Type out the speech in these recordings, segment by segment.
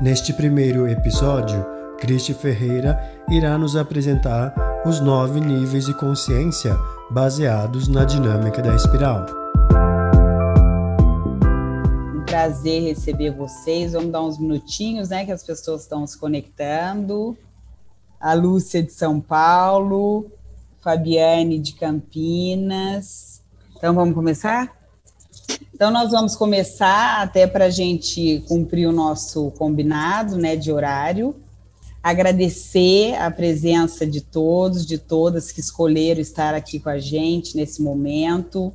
Neste primeiro episódio, Cristi Ferreira irá nos apresentar os nove níveis de consciência baseados na dinâmica da espiral. Um prazer receber vocês. Vamos dar uns minutinhos, né, que as pessoas estão se conectando. A Lúcia de São Paulo, Fabiane de Campinas. Então vamos começar? Então, nós vamos começar, até para a gente cumprir o nosso combinado né, de horário, agradecer a presença de todos, de todas que escolheram estar aqui com a gente nesse momento.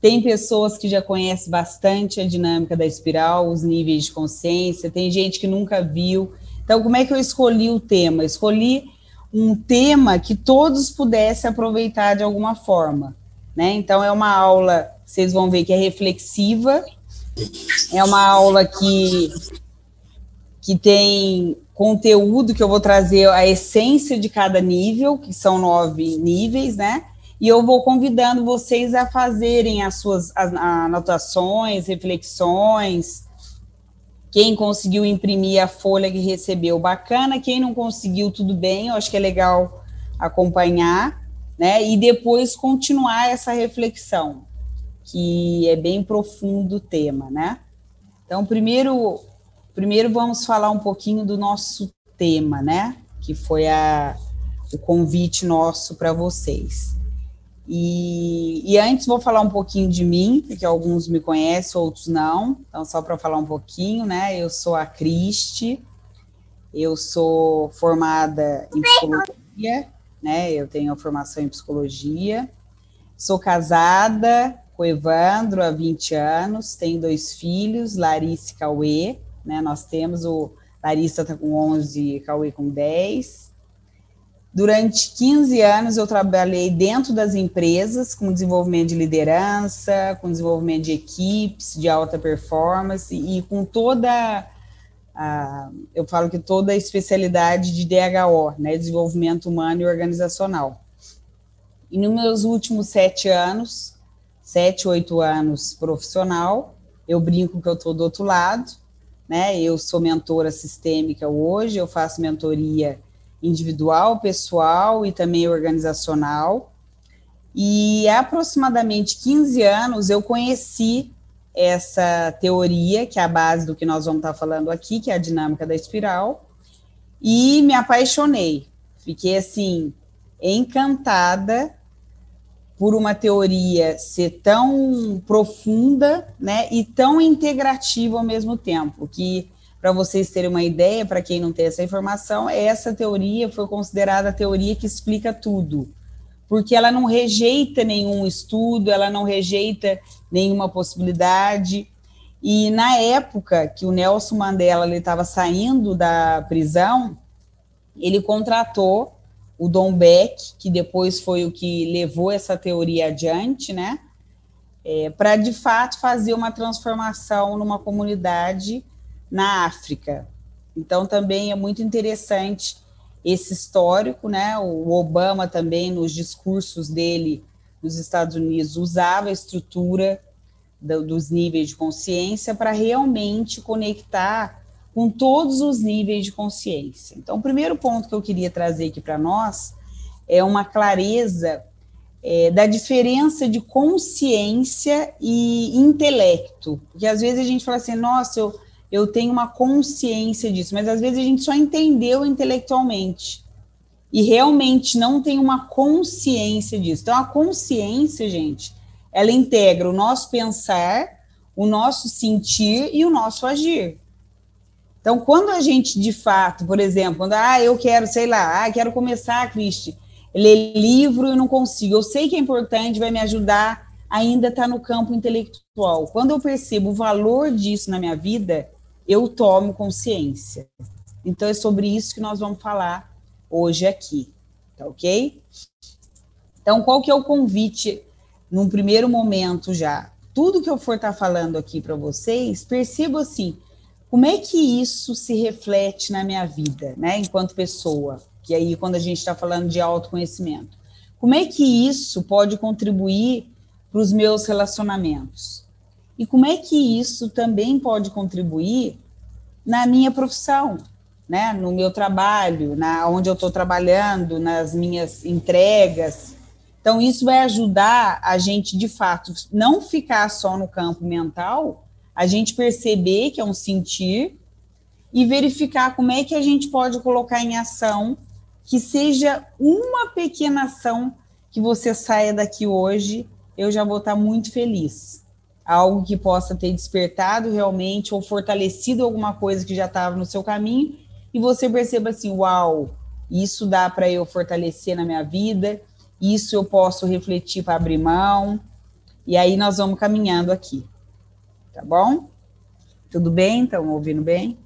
Tem pessoas que já conhecem bastante a dinâmica da espiral, os níveis de consciência, tem gente que nunca viu. Então, como é que eu escolhi o tema? escolhi um tema que todos pudessem aproveitar de alguma forma. Né? Então, é uma aula vocês vão ver que é reflexiva. É uma aula que, que tem conteúdo que eu vou trazer a essência de cada nível, que são nove níveis, né? E eu vou convidando vocês a fazerem as suas anotações, reflexões. Quem conseguiu imprimir a folha que recebeu, bacana. Quem não conseguiu, tudo bem. Eu acho que é legal acompanhar, né? E depois continuar essa reflexão que é bem profundo o tema, né? Então, primeiro, primeiro vamos falar um pouquinho do nosso tema, né? Que foi a, o convite nosso para vocês. E, e, antes vou falar um pouquinho de mim, porque alguns me conhecem, outros não. Então, só para falar um pouquinho, né? Eu sou a Cristi, eu sou formada em psicologia, né? Eu tenho a formação em psicologia. Sou casada, com o Evandro há 20 anos, tem dois filhos, Larissa e Cauê, né? Nós temos o Larissa está com 11 e Cauê com 10. Durante 15 anos eu trabalhei dentro das empresas com desenvolvimento de liderança, com desenvolvimento de equipes de alta performance e com toda a, eu falo que toda a especialidade de DHO, né, desenvolvimento humano e organizacional. E nos meus últimos sete anos sete, oito anos profissional. Eu brinco que eu estou do outro lado, né? Eu sou mentora sistêmica hoje, eu faço mentoria individual, pessoal e também organizacional. E há aproximadamente 15 anos eu conheci essa teoria, que é a base do que nós vamos estar falando aqui, que é a dinâmica da espiral, e me apaixonei. Fiquei assim encantada por uma teoria ser tão profunda, né, e tão integrativa ao mesmo tempo, que para vocês terem uma ideia, para quem não tem essa informação, essa teoria foi considerada a teoria que explica tudo, porque ela não rejeita nenhum estudo, ela não rejeita nenhuma possibilidade. E na época que o Nelson Mandela estava saindo da prisão, ele contratou o Dom Beck, que depois foi o que levou essa teoria adiante, né? É, para de fato fazer uma transformação numa comunidade na África. Então também é muito interessante esse histórico, né? O Obama também nos discursos dele nos Estados Unidos usava a estrutura do, dos níveis de consciência para realmente conectar com todos os níveis de consciência. Então, o primeiro ponto que eu queria trazer aqui para nós é uma clareza é, da diferença de consciência e intelecto. Porque às vezes a gente fala assim, nossa, eu, eu tenho uma consciência disso, mas às vezes a gente só entendeu intelectualmente e realmente não tem uma consciência disso. Então, a consciência, gente, ela integra o nosso pensar, o nosso sentir e o nosso agir. Então, quando a gente, de fato, por exemplo, quando, ah, eu quero, sei lá, ah, quero começar, Cristi, ler livro, eu não consigo, eu sei que é importante, vai me ajudar, ainda está no campo intelectual. Quando eu percebo o valor disso na minha vida, eu tomo consciência. Então, é sobre isso que nós vamos falar hoje aqui, tá ok? Então, qual que é o convite num primeiro momento já? Tudo que eu for estar tá falando aqui para vocês, perceba assim, como é que isso se reflete na minha vida, né, enquanto pessoa? Que aí, quando a gente está falando de autoconhecimento, como é que isso pode contribuir para os meus relacionamentos? E como é que isso também pode contribuir na minha profissão, né? no meu trabalho, na onde eu estou trabalhando, nas minhas entregas. Então, isso vai ajudar a gente, de fato, não ficar só no campo mental, a gente perceber que é um sentir e verificar como é que a gente pode colocar em ação que seja uma pequena ação que você saia daqui hoje, eu já vou estar muito feliz. Algo que possa ter despertado realmente ou fortalecido alguma coisa que já estava no seu caminho e você perceba assim: uau, isso dá para eu fortalecer na minha vida, isso eu posso refletir para abrir mão. E aí nós vamos caminhando aqui. Tá bom? Tudo bem? Estão ouvindo bem?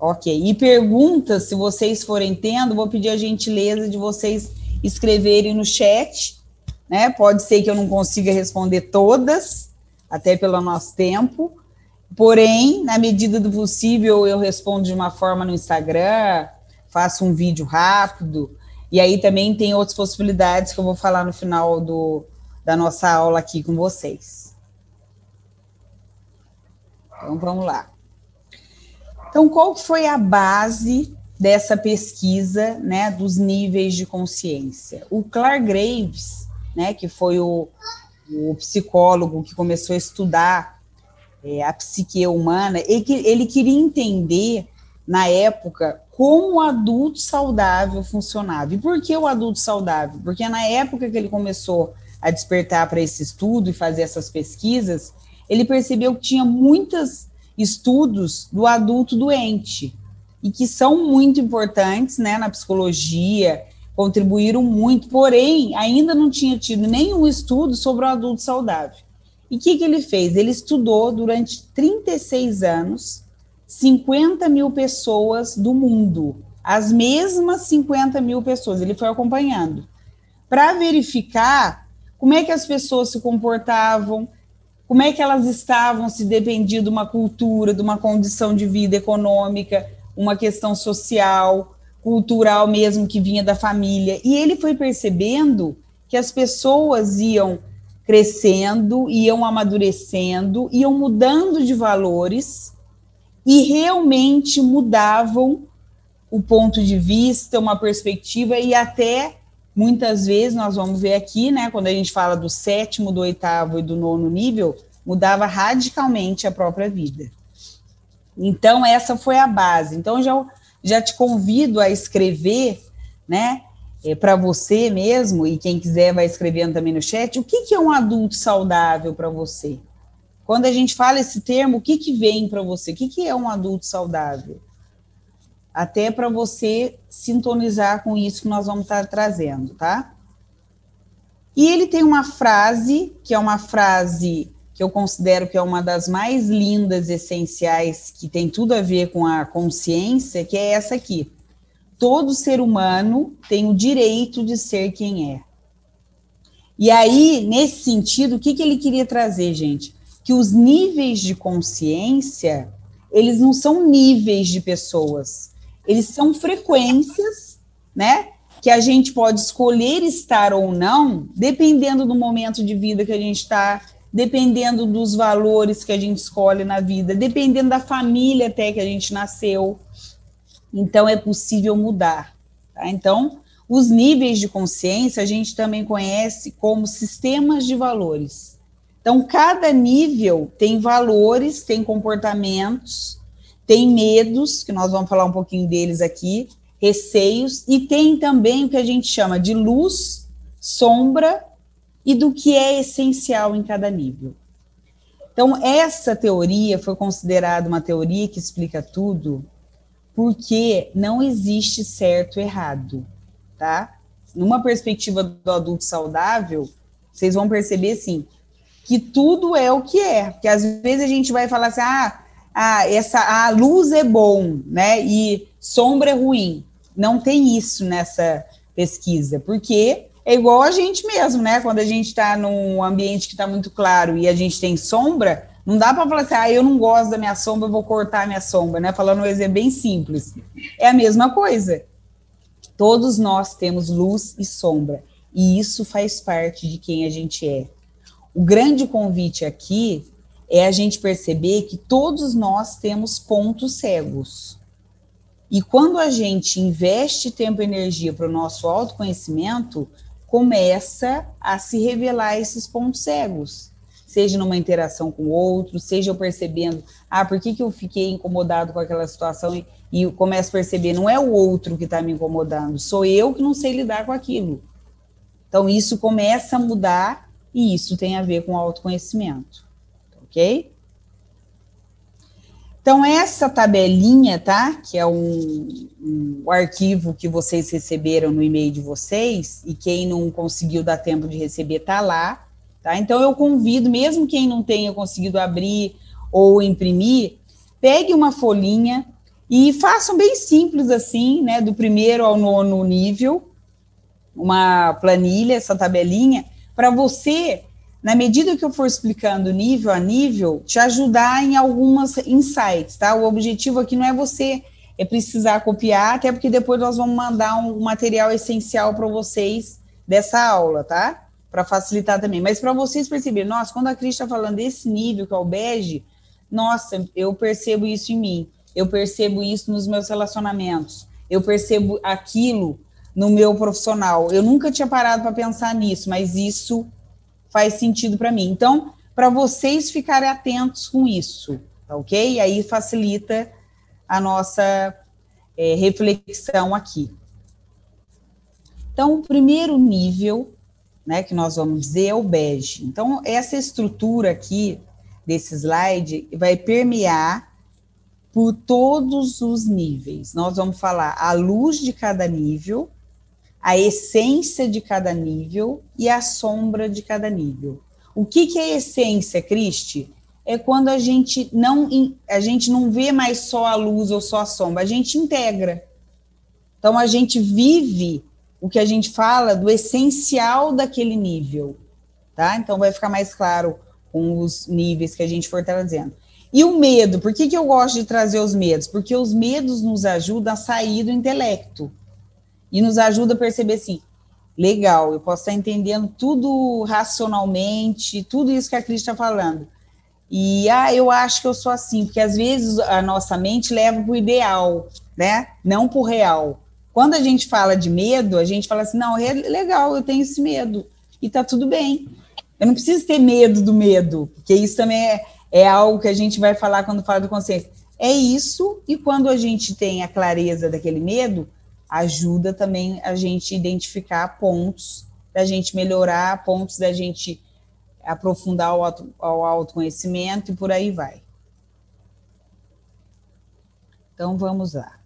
Ok. E perguntas, se vocês forem tendo, vou pedir a gentileza de vocês escreverem no chat. Né? Pode ser que eu não consiga responder todas, até pelo nosso tempo. Porém, na medida do possível, eu respondo de uma forma no Instagram, faço um vídeo rápido. E aí também tem outras possibilidades que eu vou falar no final do, da nossa aula aqui com vocês. Então, vamos lá. Então, qual foi a base dessa pesquisa, né, dos níveis de consciência? O Clark Graves, né, que foi o, o psicólogo que começou a estudar é, a psique humana, ele, ele queria entender, na época, como o adulto saudável funcionava. E por que o adulto saudável? Porque na época que ele começou a despertar para esse estudo e fazer essas pesquisas, ele percebeu que tinha muitas estudos do adulto doente e que são muito importantes né, na psicologia, contribuíram muito, porém, ainda não tinha tido nenhum estudo sobre o adulto saudável. E o que, que ele fez? Ele estudou durante 36 anos 50 mil pessoas do mundo, as mesmas 50 mil pessoas, ele foi acompanhando, para verificar como é que as pessoas se comportavam, como é que elas estavam se dependia de uma cultura, de uma condição de vida econômica, uma questão social, cultural mesmo que vinha da família. E ele foi percebendo que as pessoas iam crescendo, iam amadurecendo, iam mudando de valores e realmente mudavam o ponto de vista, uma perspectiva e até muitas vezes nós vamos ver aqui, né, quando a gente fala do sétimo, do oitavo e do nono nível, mudava radicalmente a própria vida. Então, essa foi a base. Então, já, já te convido a escrever, né, é, para você mesmo, e quem quiser vai escrevendo também no chat, o que, que é um adulto saudável para você? Quando a gente fala esse termo, o que, que vem para você? O que, que é um adulto saudável? Até para você sintonizar com isso que nós vamos estar tá trazendo, tá? E ele tem uma frase, que é uma frase que eu considero que é uma das mais lindas, essenciais, que tem tudo a ver com a consciência, que é essa aqui. Todo ser humano tem o direito de ser quem é. E aí, nesse sentido, o que, que ele queria trazer, gente? Que os níveis de consciência, eles não são níveis de pessoas eles são frequências, né? Que a gente pode escolher estar ou não, dependendo do momento de vida que a gente está, dependendo dos valores que a gente escolhe na vida, dependendo da família até que a gente nasceu. Então, é possível mudar. Tá? Então, os níveis de consciência a gente também conhece como sistemas de valores. Então, cada nível tem valores, tem comportamentos, tem medos, que nós vamos falar um pouquinho deles aqui, receios, e tem também o que a gente chama de luz, sombra e do que é essencial em cada nível. Então, essa teoria foi considerada uma teoria que explica tudo, porque não existe certo e errado, tá? Numa perspectiva do adulto saudável, vocês vão perceber, assim, que tudo é o que é. Porque às vezes a gente vai falar assim, ah, ah, essa, a luz é bom, né? E sombra é ruim. Não tem isso nessa pesquisa, porque é igual a gente mesmo, né? Quando a gente está num ambiente que está muito claro e a gente tem sombra, não dá para falar assim, ah, eu não gosto da minha sombra, eu vou cortar a minha sombra, né? Falando um exemplo bem simples. É a mesma coisa. Todos nós temos luz e sombra, e isso faz parte de quem a gente é. O grande convite aqui é a gente perceber que todos nós temos pontos cegos. E quando a gente investe tempo e energia para o nosso autoconhecimento, começa a se revelar esses pontos cegos. Seja numa interação com o outro, seja eu percebendo, ah, por que, que eu fiquei incomodado com aquela situação e, e começo a perceber, não é o outro que está me incomodando, sou eu que não sei lidar com aquilo. Então, isso começa a mudar e isso tem a ver com autoconhecimento ok? Então, essa tabelinha, tá? Que é um, um, arquivo que vocês receberam no e-mail de vocês, e quem não conseguiu dar tempo de receber, tá lá, tá? Então, eu convido, mesmo quem não tenha conseguido abrir ou imprimir, pegue uma folhinha e façam bem simples assim, né? Do primeiro ao nono nível, uma planilha, essa tabelinha, para você na medida que eu for explicando nível a nível, te ajudar em algumas insights, tá? O objetivo aqui não é você é precisar copiar, até porque depois nós vamos mandar um material essencial para vocês dessa aula, tá? Para facilitar também. Mas para vocês perceberem, nossa, quando a Cris está falando desse nível, que é o bege, nossa, eu percebo isso em mim, eu percebo isso nos meus relacionamentos, eu percebo aquilo no meu profissional. Eu nunca tinha parado para pensar nisso, mas isso faz sentido para mim. Então, para vocês ficarem atentos com isso, tá ok? Aí facilita a nossa é, reflexão aqui. Então, o primeiro nível, né, que nós vamos dizer é o bege. Então, essa estrutura aqui desse slide vai permear por todos os níveis. Nós vamos falar a luz de cada nível, a essência de cada nível e a sombra de cada nível. O que, que é essência, Cristi? É quando a gente não a gente não vê mais só a luz ou só a sombra, a gente integra. Então a gente vive o que a gente fala do essencial daquele nível, tá? Então vai ficar mais claro com os níveis que a gente for trazendo. E o medo, por que, que eu gosto de trazer os medos? Porque os medos nos ajudam a sair do intelecto e nos ajuda a perceber assim, legal, eu posso estar entendendo tudo racionalmente, tudo isso que a Cris está falando. E, ah, eu acho que eu sou assim, porque às vezes a nossa mente leva para o ideal, né? Não para o real. Quando a gente fala de medo, a gente fala assim, não, é legal, eu tenho esse medo, e tá tudo bem. Eu não preciso ter medo do medo, porque isso também é, é algo que a gente vai falar quando fala do consciência. É isso, e quando a gente tem a clareza daquele medo, ajuda também a gente identificar pontos da gente melhorar, pontos da gente aprofundar o, auto, o autoconhecimento e por aí vai. Então, vamos lá.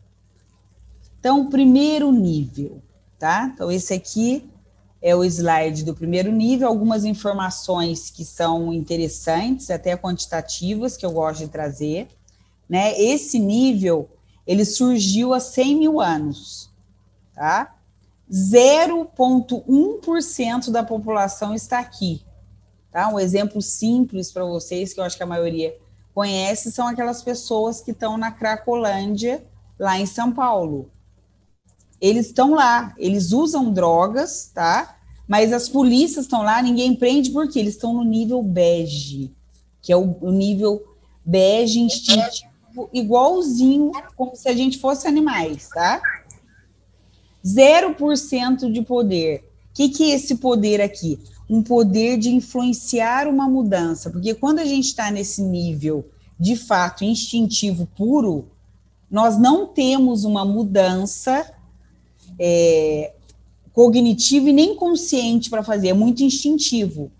Então, primeiro nível, tá? Então, esse aqui é o slide do primeiro nível, algumas informações que são interessantes, até quantitativas, que eu gosto de trazer. Né? Esse nível, ele surgiu há 100 mil anos tá? 0,1% da população está aqui. Tá? Um exemplo simples para vocês, que eu acho que a maioria conhece, são aquelas pessoas que estão na Cracolândia, lá em São Paulo. Eles estão lá, eles usam drogas, tá? Mas as polícias estão lá, ninguém prende porque eles estão no nível bege, que é o, o nível bege instintivo, igualzinho como se a gente fosse animais, tá? 0% de poder. O que, que é esse poder aqui? Um poder de influenciar uma mudança, porque quando a gente está nesse nível de fato instintivo puro, nós não temos uma mudança é, cognitiva e nem consciente para fazer, é muito instintivo.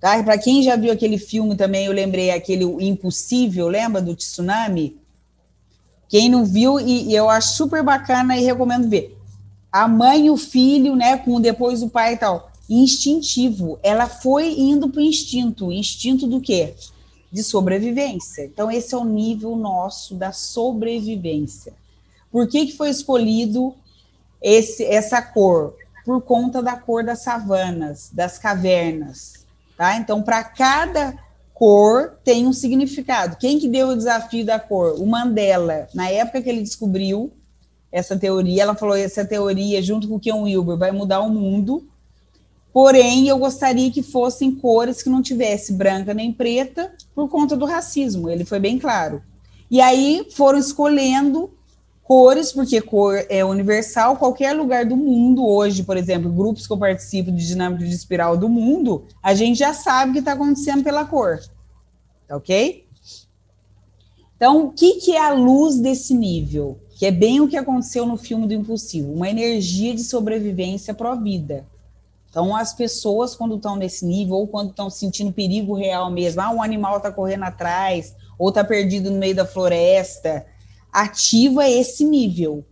Tá? Para quem já viu aquele filme também, eu lembrei aquele Impossível, lembra do tsunami? Quem não viu, e, e eu acho super bacana e recomendo ver a mãe e o filho, né, com depois o pai e tal, instintivo. Ela foi indo para o instinto. Instinto do quê? De sobrevivência. Então, esse é o nível nosso da sobrevivência. Por que, que foi escolhido esse, essa cor? Por conta da cor das savanas, das cavernas. Tá? Então, para cada cor tem um significado. Quem que deu o desafio da cor? O Mandela. Na época que ele descobriu essa teoria. Ela falou essa teoria, junto com o Ken Wilber, vai mudar o mundo. Porém, eu gostaria que fossem cores que não tivesse branca nem preta por conta do racismo. Ele foi bem claro. E aí foram escolhendo cores, porque cor é universal, qualquer lugar do mundo hoje, por exemplo, grupos que eu participo de dinâmica de espiral do mundo, a gente já sabe o que está acontecendo pela cor. Tá ok? Então, o que, que é a luz desse nível? Que é bem o que aconteceu no filme do Impossível, uma energia de sobrevivência pró-vida. Então, as pessoas, quando estão nesse nível, ou quando estão sentindo perigo real mesmo, ah, um animal está correndo atrás, ou está perdido no meio da floresta, ativa esse nível,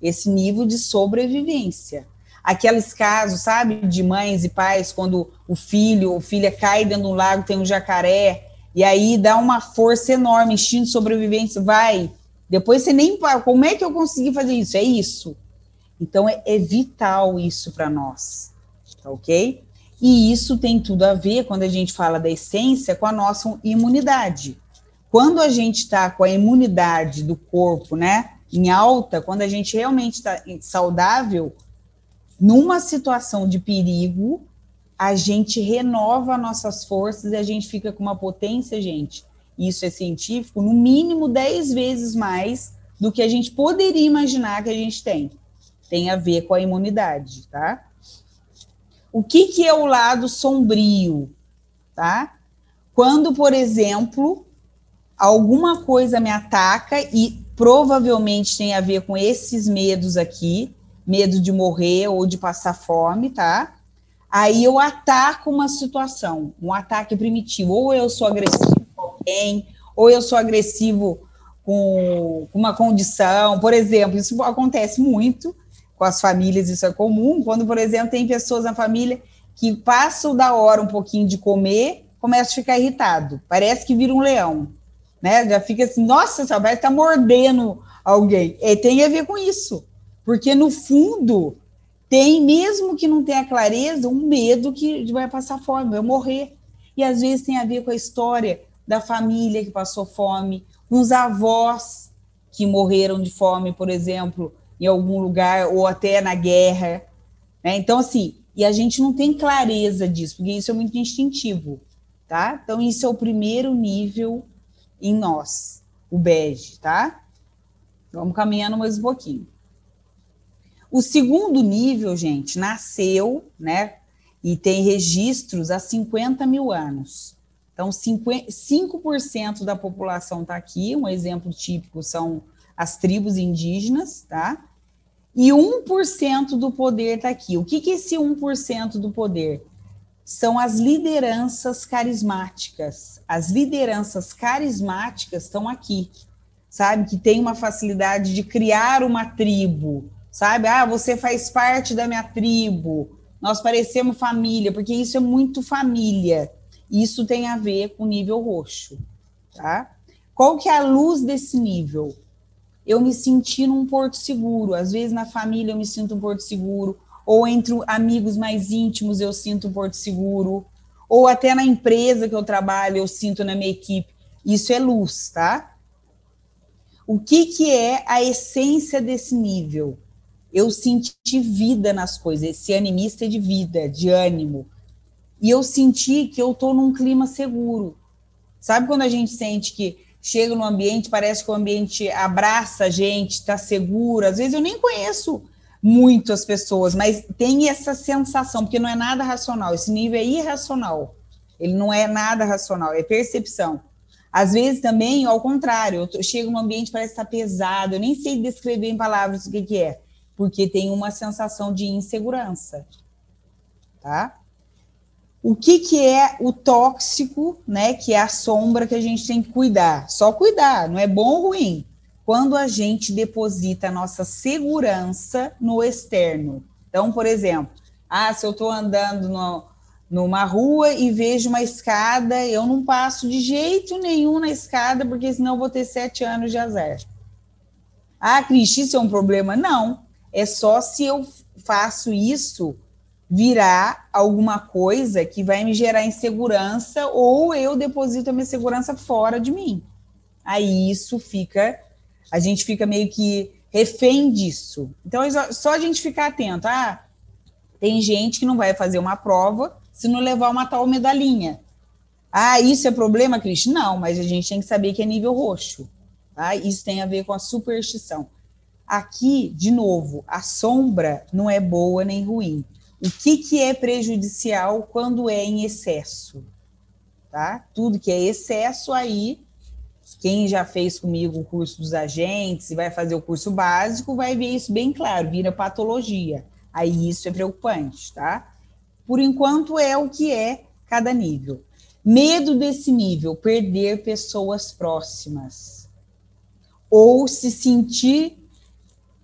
esse nível de sobrevivência. Aqueles casos, sabe, de mães e pais, quando o filho ou filha cai dentro de um lago, tem um jacaré, e aí dá uma força enorme, instinto de sobrevivência, vai. Depois você nem. Como é que eu consegui fazer isso? É isso. Então, é, é vital isso para nós tá ok? E isso tem tudo a ver, quando a gente fala da essência, com a nossa imunidade. Quando a gente está com a imunidade do corpo, né, em alta, quando a gente realmente está saudável, numa situação de perigo, a gente renova nossas forças e a gente fica com uma potência, gente. Isso é científico, no mínimo 10 vezes mais do que a gente poderia imaginar que a gente tem. Tem a ver com a imunidade, tá? O que, que é o lado sombrio? Tá? Quando, por exemplo, alguma coisa me ataca e provavelmente tem a ver com esses medos aqui, medo de morrer ou de passar fome, tá? Aí eu ataco uma situação, um ataque primitivo, ou eu sou agressivo alguém, ou eu sou agressivo com uma condição, por exemplo, isso acontece muito, com as famílias isso é comum, quando, por exemplo, tem pessoas na família que passam da hora um pouquinho de comer, começa a ficar irritado, parece que vira um leão, né? Já fica assim, nossa, só vai estar mordendo alguém. E tem a ver com isso, porque no fundo tem, mesmo que não tenha clareza, um medo que vai passar fome, vai morrer. E às vezes tem a ver com a história da família que passou fome, uns avós que morreram de fome, por exemplo, em algum lugar ou até na guerra. Né? Então, assim, e a gente não tem clareza disso, porque isso é muito instintivo, tá? Então, isso é o primeiro nível em nós, o bege, tá? Vamos caminhando mais um pouquinho. O segundo nível, gente, nasceu, né? E tem registros há 50 mil anos. Então, 5% da população está aqui. Um exemplo típico são as tribos indígenas, tá? E 1% do poder está aqui. O que, que é esse 1% do poder? São as lideranças carismáticas. As lideranças carismáticas estão aqui, sabe? Que tem uma facilidade de criar uma tribo, sabe? Ah, você faz parte da minha tribo, nós parecemos família, porque isso é muito família. Isso tem a ver com nível roxo, tá? Qual que é a luz desse nível? eu me senti num porto seguro. Às vezes na família eu me sinto um porto seguro, ou entre amigos mais íntimos eu sinto um porto seguro, ou até na empresa que eu trabalho eu sinto na minha equipe. Isso é luz, tá? O que, que é a essência desse nível? Eu senti vida nas coisas, esse animista é de vida, de ânimo. E eu senti que eu estou num clima seguro. Sabe quando a gente sente que chega no ambiente, parece que o ambiente abraça a gente, está seguro. Às vezes eu nem conheço muito as pessoas, mas tem essa sensação, porque não é nada racional, esse nível é irracional. Ele não é nada racional, é percepção. Às vezes também, ao contrário, eu chego no ambiente parece estar pesado, eu nem sei descrever em palavras o que, que é, porque tem uma sensação de insegurança. Tá? O que, que é o tóxico, né? Que é a sombra que a gente tem que cuidar. Só cuidar, não é bom ou ruim. Quando a gente deposita a nossa segurança no externo. Então, por exemplo, ah, se eu estou andando no, numa rua e vejo uma escada, eu não passo de jeito nenhum na escada, porque senão vou ter sete anos de azar. Ah, Cris, isso é um problema? Não. É só se eu faço isso virar alguma coisa que vai me gerar insegurança ou eu deposito a minha segurança fora de mim. Aí isso fica, a gente fica meio que refém disso. Então, é só a gente ficar atento. Ah, Tem gente que não vai fazer uma prova se não levar uma tal medalhinha. Ah, isso é problema, Cris? Não, mas a gente tem que saber que é nível roxo. Tá? Isso tem a ver com a superstição. Aqui, de novo, a sombra não é boa nem ruim. O que, que é prejudicial quando é em excesso? Tá? Tudo que é excesso aí, quem já fez comigo o curso dos agentes e vai fazer o curso básico vai ver isso bem claro, vira patologia. Aí isso é preocupante, tá? Por enquanto é o que é cada nível. Medo desse nível, perder pessoas próximas. Ou se sentir,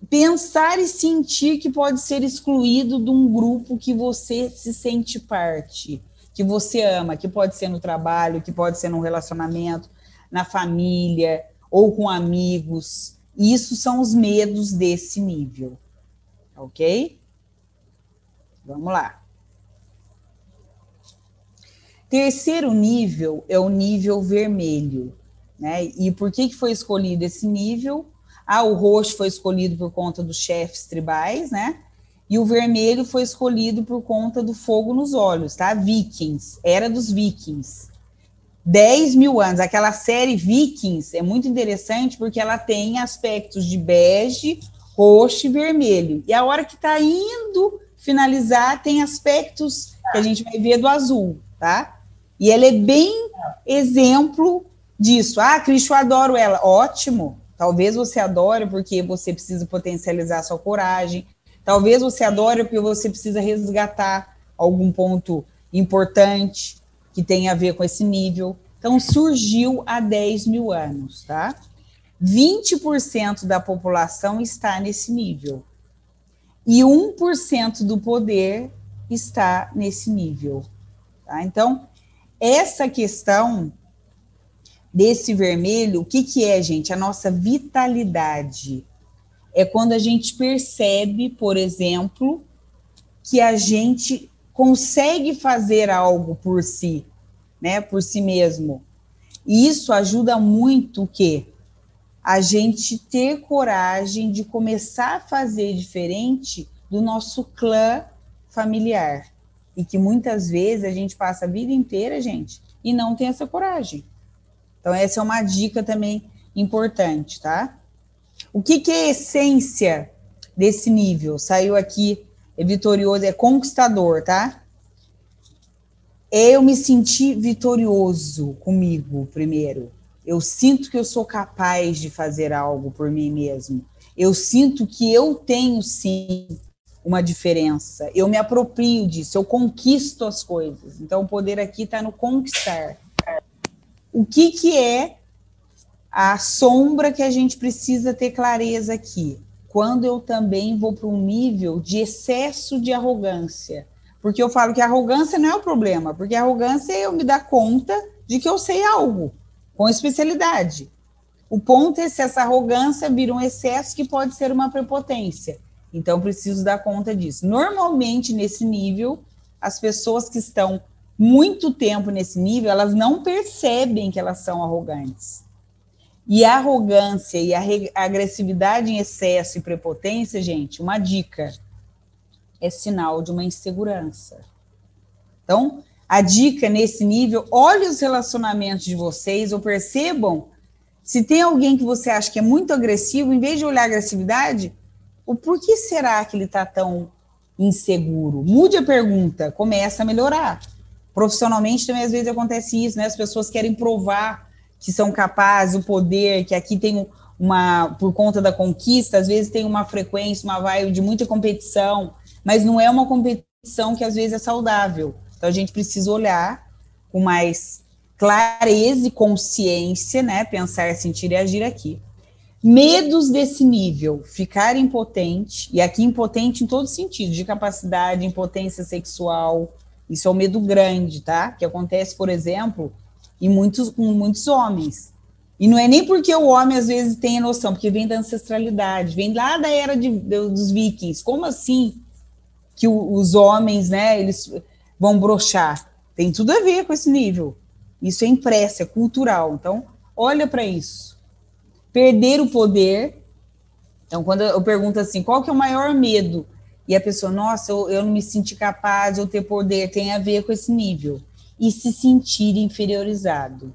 pensar e sentir que pode ser excluído de um grupo que você se sente parte, que você ama, que pode ser no trabalho, que pode ser num relacionamento, na família ou com amigos. Isso são os medos desse nível. Ok? Vamos lá. Terceiro nível é o nível vermelho. Né? E por que, que foi escolhido esse nível? Ah, o roxo foi escolhido por conta dos chefes tribais, né? E o vermelho foi escolhido por conta do fogo nos olhos, tá? Vikings, era dos vikings. 10 mil anos. Aquela série Vikings é muito interessante porque ela tem aspectos de bege, roxo e vermelho. E a hora que está indo finalizar, tem aspectos que a gente vai ver do azul, tá? E ela é bem exemplo disso. Ah, Cristo, eu adoro ela. Ótimo. Talvez você adore porque você precisa potencializar sua coragem. Talvez você adore porque você precisa resgatar algum ponto importante que tem a ver com esse nível. Então, surgiu há 10 mil anos, tá? 20% da população está nesse nível. E 1% do poder está nesse nível. Tá? Então, essa questão desse vermelho, o que, que é, gente? A nossa vitalidade. É quando a gente percebe, por exemplo, que a gente consegue fazer algo por si, né, por si mesmo. E isso ajuda muito o quê? A gente ter coragem de começar a fazer diferente do nosso clã familiar e que muitas vezes a gente passa a vida inteira, gente, e não tem essa coragem. Então, essa é uma dica também importante, tá? O que, que é a essência desse nível? Saiu aqui, é vitorioso, é conquistador, tá? Eu me sentir vitorioso comigo, primeiro. Eu sinto que eu sou capaz de fazer algo por mim mesmo. Eu sinto que eu tenho sim uma diferença. Eu me aproprio disso, eu conquisto as coisas. Então, o poder aqui está no conquistar. O que, que é a sombra que a gente precisa ter clareza aqui? Quando eu também vou para um nível de excesso de arrogância. Porque eu falo que arrogância não é o problema, porque arrogância é eu me dar conta de que eu sei algo, com especialidade. O ponto é se essa arrogância vira um excesso que pode ser uma prepotência. Então, preciso dar conta disso. Normalmente, nesse nível, as pessoas que estão muito tempo nesse nível, elas não percebem que elas são arrogantes. E a arrogância e a agressividade em excesso e prepotência, gente, uma dica, é sinal de uma insegurança. Então, a dica nesse nível, olhe os relacionamentos de vocês ou percebam se tem alguém que você acha que é muito agressivo, em vez de olhar a agressividade, o porquê será que ele está tão inseguro? Mude a pergunta, começa a melhorar. Profissionalmente também às vezes acontece isso, né? As pessoas querem provar que são capazes, o poder, que aqui tem uma, por conta da conquista, às vezes tem uma frequência, uma vibe de muita competição, mas não é uma competição que às vezes é saudável. Então a gente precisa olhar com mais clareza e consciência, né? Pensar, sentir e agir aqui. Medos desse nível, ficar impotente, e aqui impotente em todo sentido, de capacidade, impotência sexual, isso é um medo grande, tá? Que acontece, por exemplo, em muitos, com muitos homens. E não é nem porque o homem às vezes tem a noção, porque vem da ancestralidade, vem lá da era de, de, dos vikings. Como assim que o, os homens, né, eles vão brochar? Tem tudo a ver com esse nível. Isso é impresso, é cultural. Então, olha para isso perder o poder. Então, quando eu pergunto assim, qual que é o maior medo e a pessoa, nossa, eu, eu não me senti capaz, eu ter poder, tem a ver com esse nível. E se sentir inferiorizado.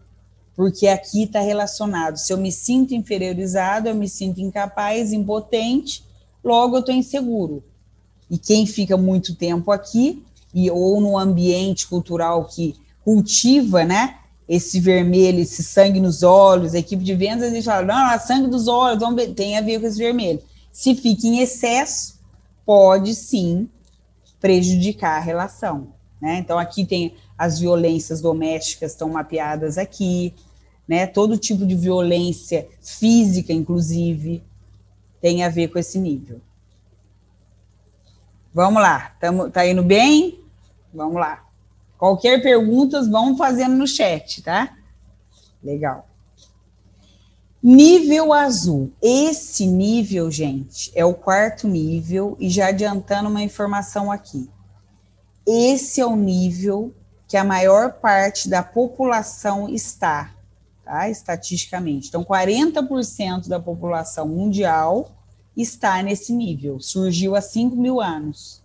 Porque aqui está relacionado. Se eu me sinto inferiorizado, eu me sinto incapaz, impotente, logo eu estou inseguro. E quem fica muito tempo aqui, e ou no ambiente cultural que cultiva, né? Esse vermelho, esse sangue nos olhos, a equipe de vendas, a gente fala, não, sangue dos olhos, tem a ver com esse vermelho. Se fica em excesso, pode sim prejudicar a relação. Né? Então, aqui tem as violências domésticas estão mapeadas aqui, né? Todo tipo de violência física, inclusive, tem a ver com esse nível. Vamos lá, Tamo, tá indo bem? Vamos lá. Qualquer perguntas, vão fazendo no chat, tá? Legal. Nível azul. Esse nível, gente, é o quarto nível, e já adiantando uma informação aqui. Esse é o nível que a maior parte da população está, tá? Estatisticamente. Então, 40% da população mundial está nesse nível. Surgiu há 5 mil anos,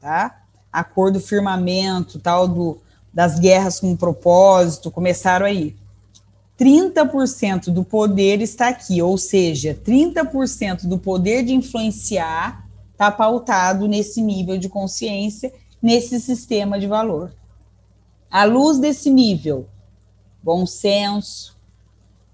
tá? A cor do firmamento, tal, do, das guerras com propósito, começaram aí. 30% do poder está aqui, ou seja, 30% do poder de influenciar está pautado nesse nível de consciência, nesse sistema de valor. À luz desse nível, bom senso,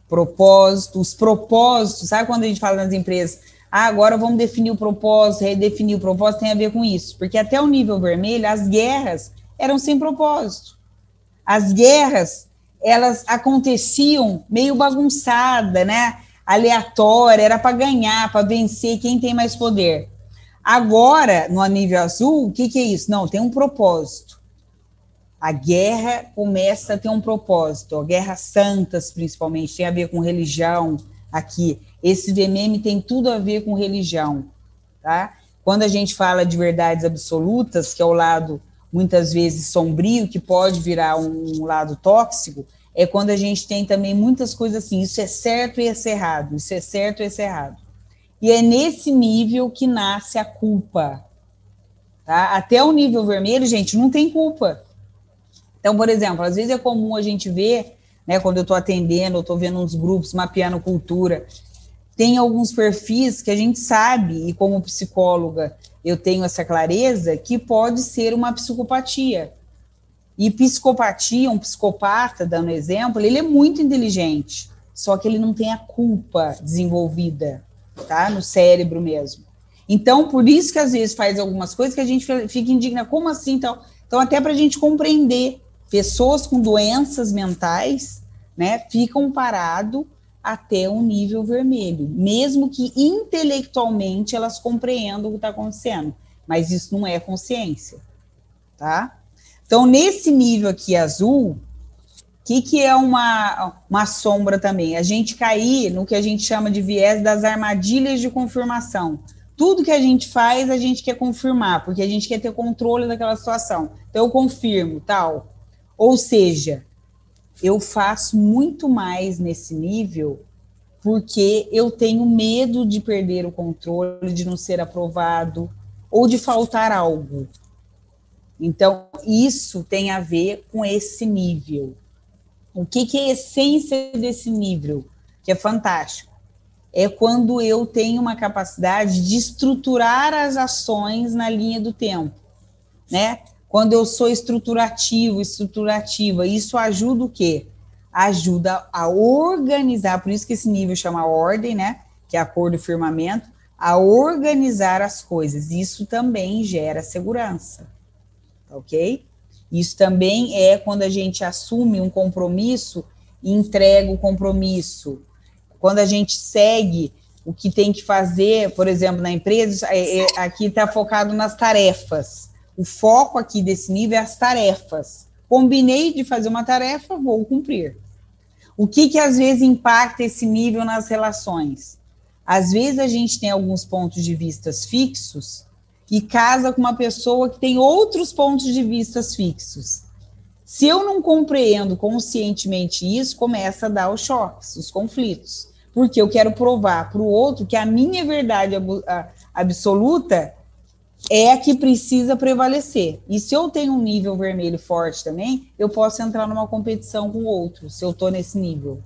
propósito, os propósitos, sabe quando a gente fala nas empresas, ah, agora vamos definir o propósito, redefinir o propósito, tem a ver com isso, porque até o nível vermelho, as guerras eram sem propósito. As guerras elas aconteciam meio bagunçada, né? Aleatória, era para ganhar, para vencer quem tem mais poder. Agora, no nível azul, o que, que é isso? Não, tem um propósito. A guerra começa a ter um propósito. A guerras santas, principalmente, tem a ver com religião aqui. Esse VMM tem tudo a ver com religião, tá? Quando a gente fala de verdades absolutas, que é o lado muitas vezes sombrio, que pode virar um lado tóxico, é quando a gente tem também muitas coisas assim, isso é certo e isso é errado, isso é certo e isso é errado. E é nesse nível que nasce a culpa. Tá? Até o nível vermelho, gente, não tem culpa. Então, por exemplo, às vezes é comum a gente ver, né, quando eu estou atendendo, eu estou vendo uns grupos mapeando cultura, tem alguns perfis que a gente sabe, e como psicóloga eu tenho essa clareza, que pode ser uma psicopatia. E psicopatia, um psicopata, dando exemplo, ele é muito inteligente, só que ele não tem a culpa desenvolvida, tá? No cérebro mesmo. Então, por isso que às vezes faz algumas coisas que a gente fica indignado, como assim? Então, então até para a gente compreender, pessoas com doenças mentais, né, ficam parado até um nível vermelho, mesmo que intelectualmente elas compreendam o que está acontecendo, mas isso não é consciência, tá? Então, nesse nível aqui azul, o que, que é uma, uma sombra também? A gente cair no que a gente chama de viés das armadilhas de confirmação. Tudo que a gente faz, a gente quer confirmar, porque a gente quer ter controle daquela situação. Então, eu confirmo, tal. Ou seja, eu faço muito mais nesse nível porque eu tenho medo de perder o controle, de não ser aprovado ou de faltar algo. Então, isso tem a ver com esse nível. O que, que é a essência desse nível? Que é fantástico. É quando eu tenho uma capacidade de estruturar as ações na linha do tempo, né? Quando eu sou estruturativo, estruturativa, isso ajuda o quê? Ajuda a organizar, por isso que esse nível chama ordem, né? Que é a cor do firmamento, a organizar as coisas. Isso também gera segurança ok? Isso também é quando a gente assume um compromisso e entrega o compromisso. Quando a gente segue o que tem que fazer, por exemplo, na empresa, é, é, aqui está focado nas tarefas. O foco aqui desse nível é as tarefas. Combinei de fazer uma tarefa, vou cumprir. O que que às vezes impacta esse nível nas relações? Às vezes a gente tem alguns pontos de vistas fixos e casa com uma pessoa que tem outros pontos de vista fixos. Se eu não compreendo conscientemente isso, começa a dar os choques, os conflitos. Porque eu quero provar para o outro que a minha verdade absoluta é a que precisa prevalecer. E se eu tenho um nível vermelho forte também, eu posso entrar numa competição com outro, se eu estou nesse nível.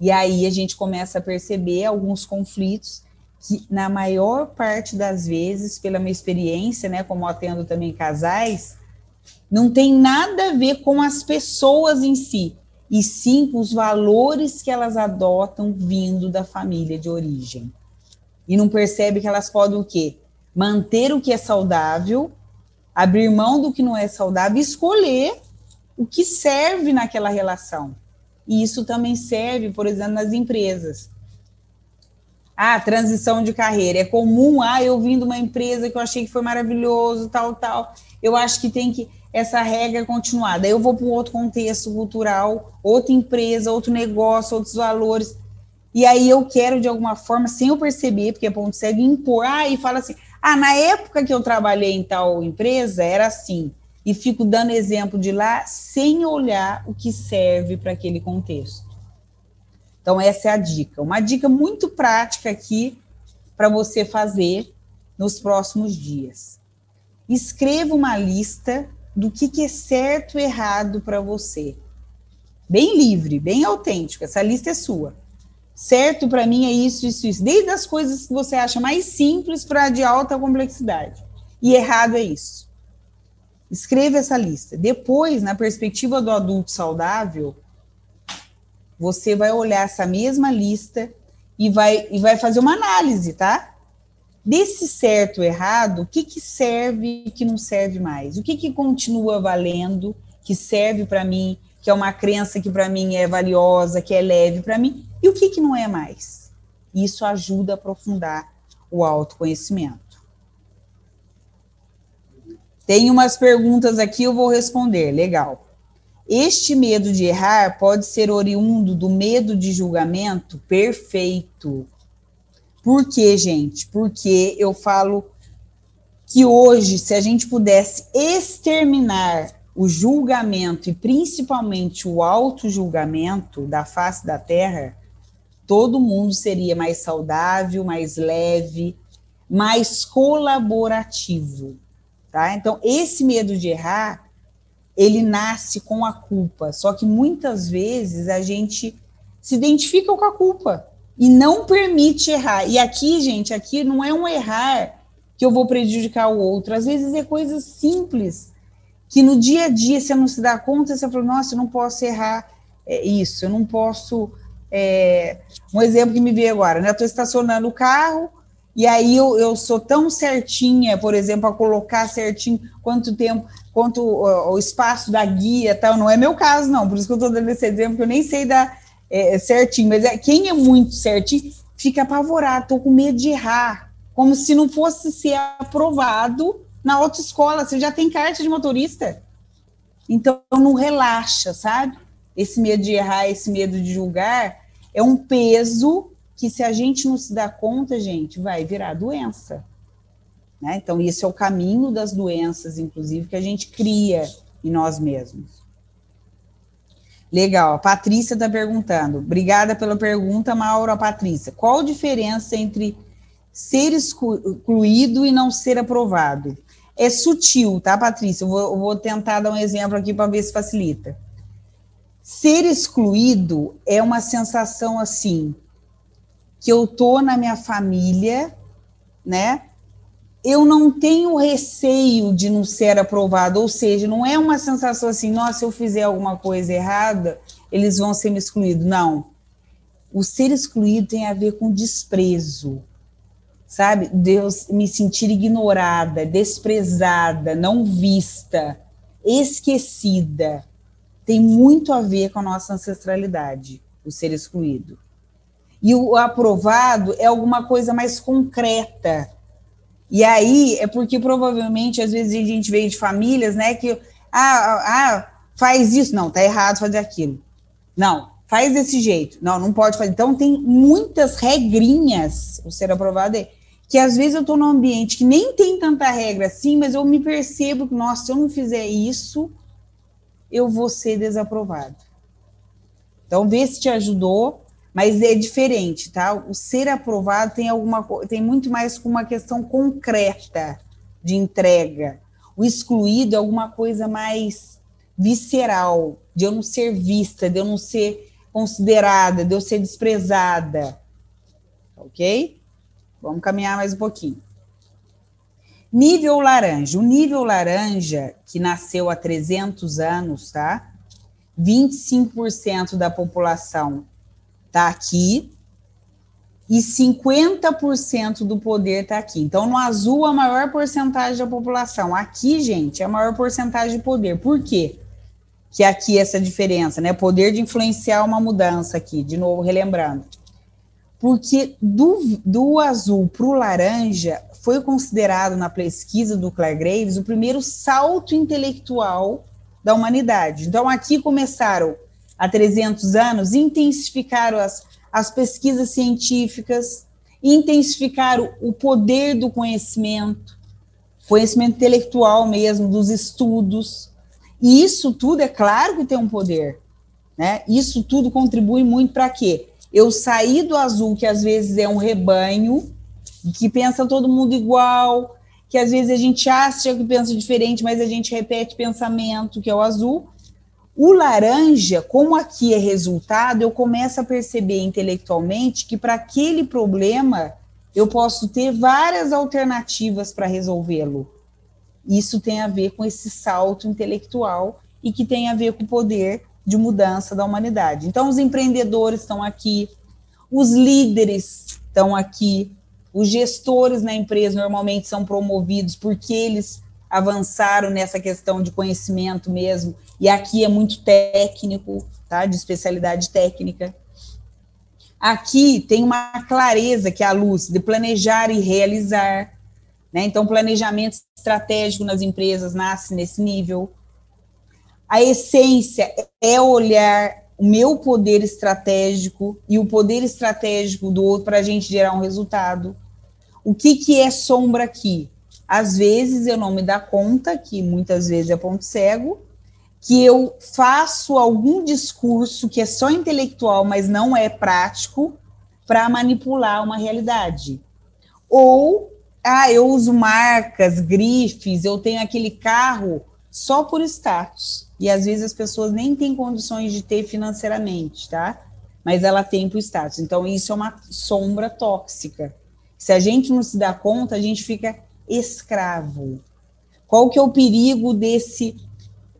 E aí a gente começa a perceber alguns conflitos que, na maior parte das vezes, pela minha experiência, né, como atendo também casais, não tem nada a ver com as pessoas em si, e sim com os valores que elas adotam vindo da família de origem. E não percebe que elas podem o quê? Manter o que é saudável, abrir mão do que não é saudável, escolher o que serve naquela relação. E isso também serve, por exemplo, nas empresas. Ah, transição de carreira. É comum, ah, eu vim de uma empresa que eu achei que foi maravilhoso, tal, tal. Eu acho que tem que essa regra continuar. Daí eu vou para um outro contexto cultural, outra empresa, outro negócio, outros valores. E aí eu quero, de alguma forma, sem eu perceber, porque é ponto cego, impor, ah, e fala assim, ah, na época que eu trabalhei em tal empresa, era assim. E fico dando exemplo de lá sem olhar o que serve para aquele contexto. Então, essa é a dica. Uma dica muito prática aqui para você fazer nos próximos dias. Escreva uma lista do que, que é certo e errado para você. Bem livre, bem autêntico. Essa lista é sua. Certo para mim é isso, isso, isso. Desde as coisas que você acha mais simples para de alta complexidade. E errado é isso. Escreva essa lista. Depois, na perspectiva do adulto saudável, você vai olhar essa mesma lista e vai, e vai fazer uma análise, tá? Desse certo errado, o que, que serve e que não serve mais? O que, que continua valendo, que serve para mim, que é uma crença que para mim é valiosa, que é leve para mim, e o que, que não é mais? Isso ajuda a aprofundar o autoconhecimento. Tem umas perguntas aqui, eu vou responder. Legal. Este medo de errar pode ser oriundo do medo de julgamento? Perfeito. Por quê, gente? Porque eu falo que hoje, se a gente pudesse exterminar o julgamento e principalmente o auto-julgamento da face da Terra, todo mundo seria mais saudável, mais leve, mais colaborativo, tá? Então, esse medo de errar, ele nasce com a culpa, só que muitas vezes a gente se identifica com a culpa e não permite errar. E aqui, gente, aqui não é um errar que eu vou prejudicar o outro, às vezes é coisas simples que no dia a dia você não se dá conta, você fala, nossa, eu não posso errar é, isso, eu não posso é, um exemplo que me veio agora, né? Estou estacionando o carro e aí eu, eu sou tão certinha, por exemplo, a colocar certinho quanto tempo, quanto o, o espaço da guia tal. Não é meu caso, não. Por isso que eu estou dando esse exemplo, que eu nem sei dar é, certinho. Mas é, quem é muito certinho fica apavorado, estou com medo de errar, como se não fosse ser aprovado na autoescola. Você já tem carta de motorista. Então não relaxa, sabe? Esse medo de errar, esse medo de julgar, é um peso que, se a gente não se dá conta, gente, vai virar doença. Né? Então, esse é o caminho das doenças, inclusive, que a gente cria em nós mesmos. Legal, a Patrícia está perguntando. Obrigada pela pergunta, Mauro. A Patrícia, qual a diferença entre ser excluído e não ser aprovado? É sutil, tá, Patrícia? Eu vou, eu vou tentar dar um exemplo aqui para ver se facilita. Ser excluído é uma sensação assim, que eu tô na minha família, né? Eu não tenho receio de não ser aprovado, ou seja, não é uma sensação assim, nossa, se eu fizer alguma coisa errada, eles vão ser me excluídos. Não. O ser excluído tem a ver com desprezo, sabe? Deus me sentir ignorada, desprezada, não vista, esquecida tem muito a ver com a nossa ancestralidade, o ser excluído. E o aprovado é alguma coisa mais concreta. E aí é porque provavelmente às vezes a gente veio de famílias, né, que ah, ah, faz isso, não, tá errado fazer aquilo. Não, faz desse jeito. Não, não pode fazer. Então tem muitas regrinhas o ser aprovado é que às vezes eu estou num ambiente que nem tem tanta regra assim, mas eu me percebo que, nossa, se eu não fizer isso, eu vou ser desaprovado. Então, vê se te ajudou, mas é diferente, tá? O ser aprovado tem alguma tem muito mais com uma questão concreta, de entrega. O excluído é alguma coisa mais visceral, de eu não ser vista, de eu não ser considerada, de eu ser desprezada. Ok? Vamos caminhar mais um pouquinho. Nível laranja. O nível laranja, que nasceu há 300 anos, tá? 25% da população está aqui e 50% do poder está aqui. Então, no azul, a maior porcentagem da população. Aqui, gente, é a maior porcentagem de poder. Por quê? Que aqui essa diferença, né? Poder de influenciar uma mudança aqui, de novo, relembrando. Porque do, do azul para o laranja, foi considerado na pesquisa do Claire Graves o primeiro salto intelectual da humanidade. Então, aqui começaram, há 300 anos, intensificaram as, as pesquisas científicas, intensificaram o poder do conhecimento, conhecimento intelectual mesmo, dos estudos. E isso tudo, é claro que tem um poder. Né? Isso tudo contribui muito para quê? Eu sair do azul, que às vezes é um rebanho, que pensa todo mundo igual, que às vezes a gente acha que pensa diferente, mas a gente repete pensamento, que é o azul. O laranja, como aqui é resultado, eu começo a perceber intelectualmente que para aquele problema eu posso ter várias alternativas para resolvê-lo. Isso tem a ver com esse salto intelectual e que tem a ver com o poder de mudança da humanidade. Então, os empreendedores estão aqui, os líderes estão aqui, os gestores na empresa normalmente são promovidos porque eles avançaram nessa questão de conhecimento mesmo, e aqui é muito técnico, tá? De especialidade técnica. Aqui tem uma clareza que é a luz de planejar e realizar, né? Então, planejamento estratégico nas empresas nasce nesse nível. A essência é olhar o meu poder estratégico e o poder estratégico do outro para a gente gerar um resultado. O que, que é sombra aqui? Às vezes eu não me dá conta, que muitas vezes é ponto cego, que eu faço algum discurso que é só intelectual, mas não é prático, para manipular uma realidade. Ou, ah, eu uso marcas, grifes, eu tenho aquele carro só por status. E às vezes as pessoas nem têm condições de ter financeiramente, tá? Mas ela tem por status. Então, isso é uma sombra tóxica. Se a gente não se dá conta, a gente fica escravo. Qual que é o perigo desse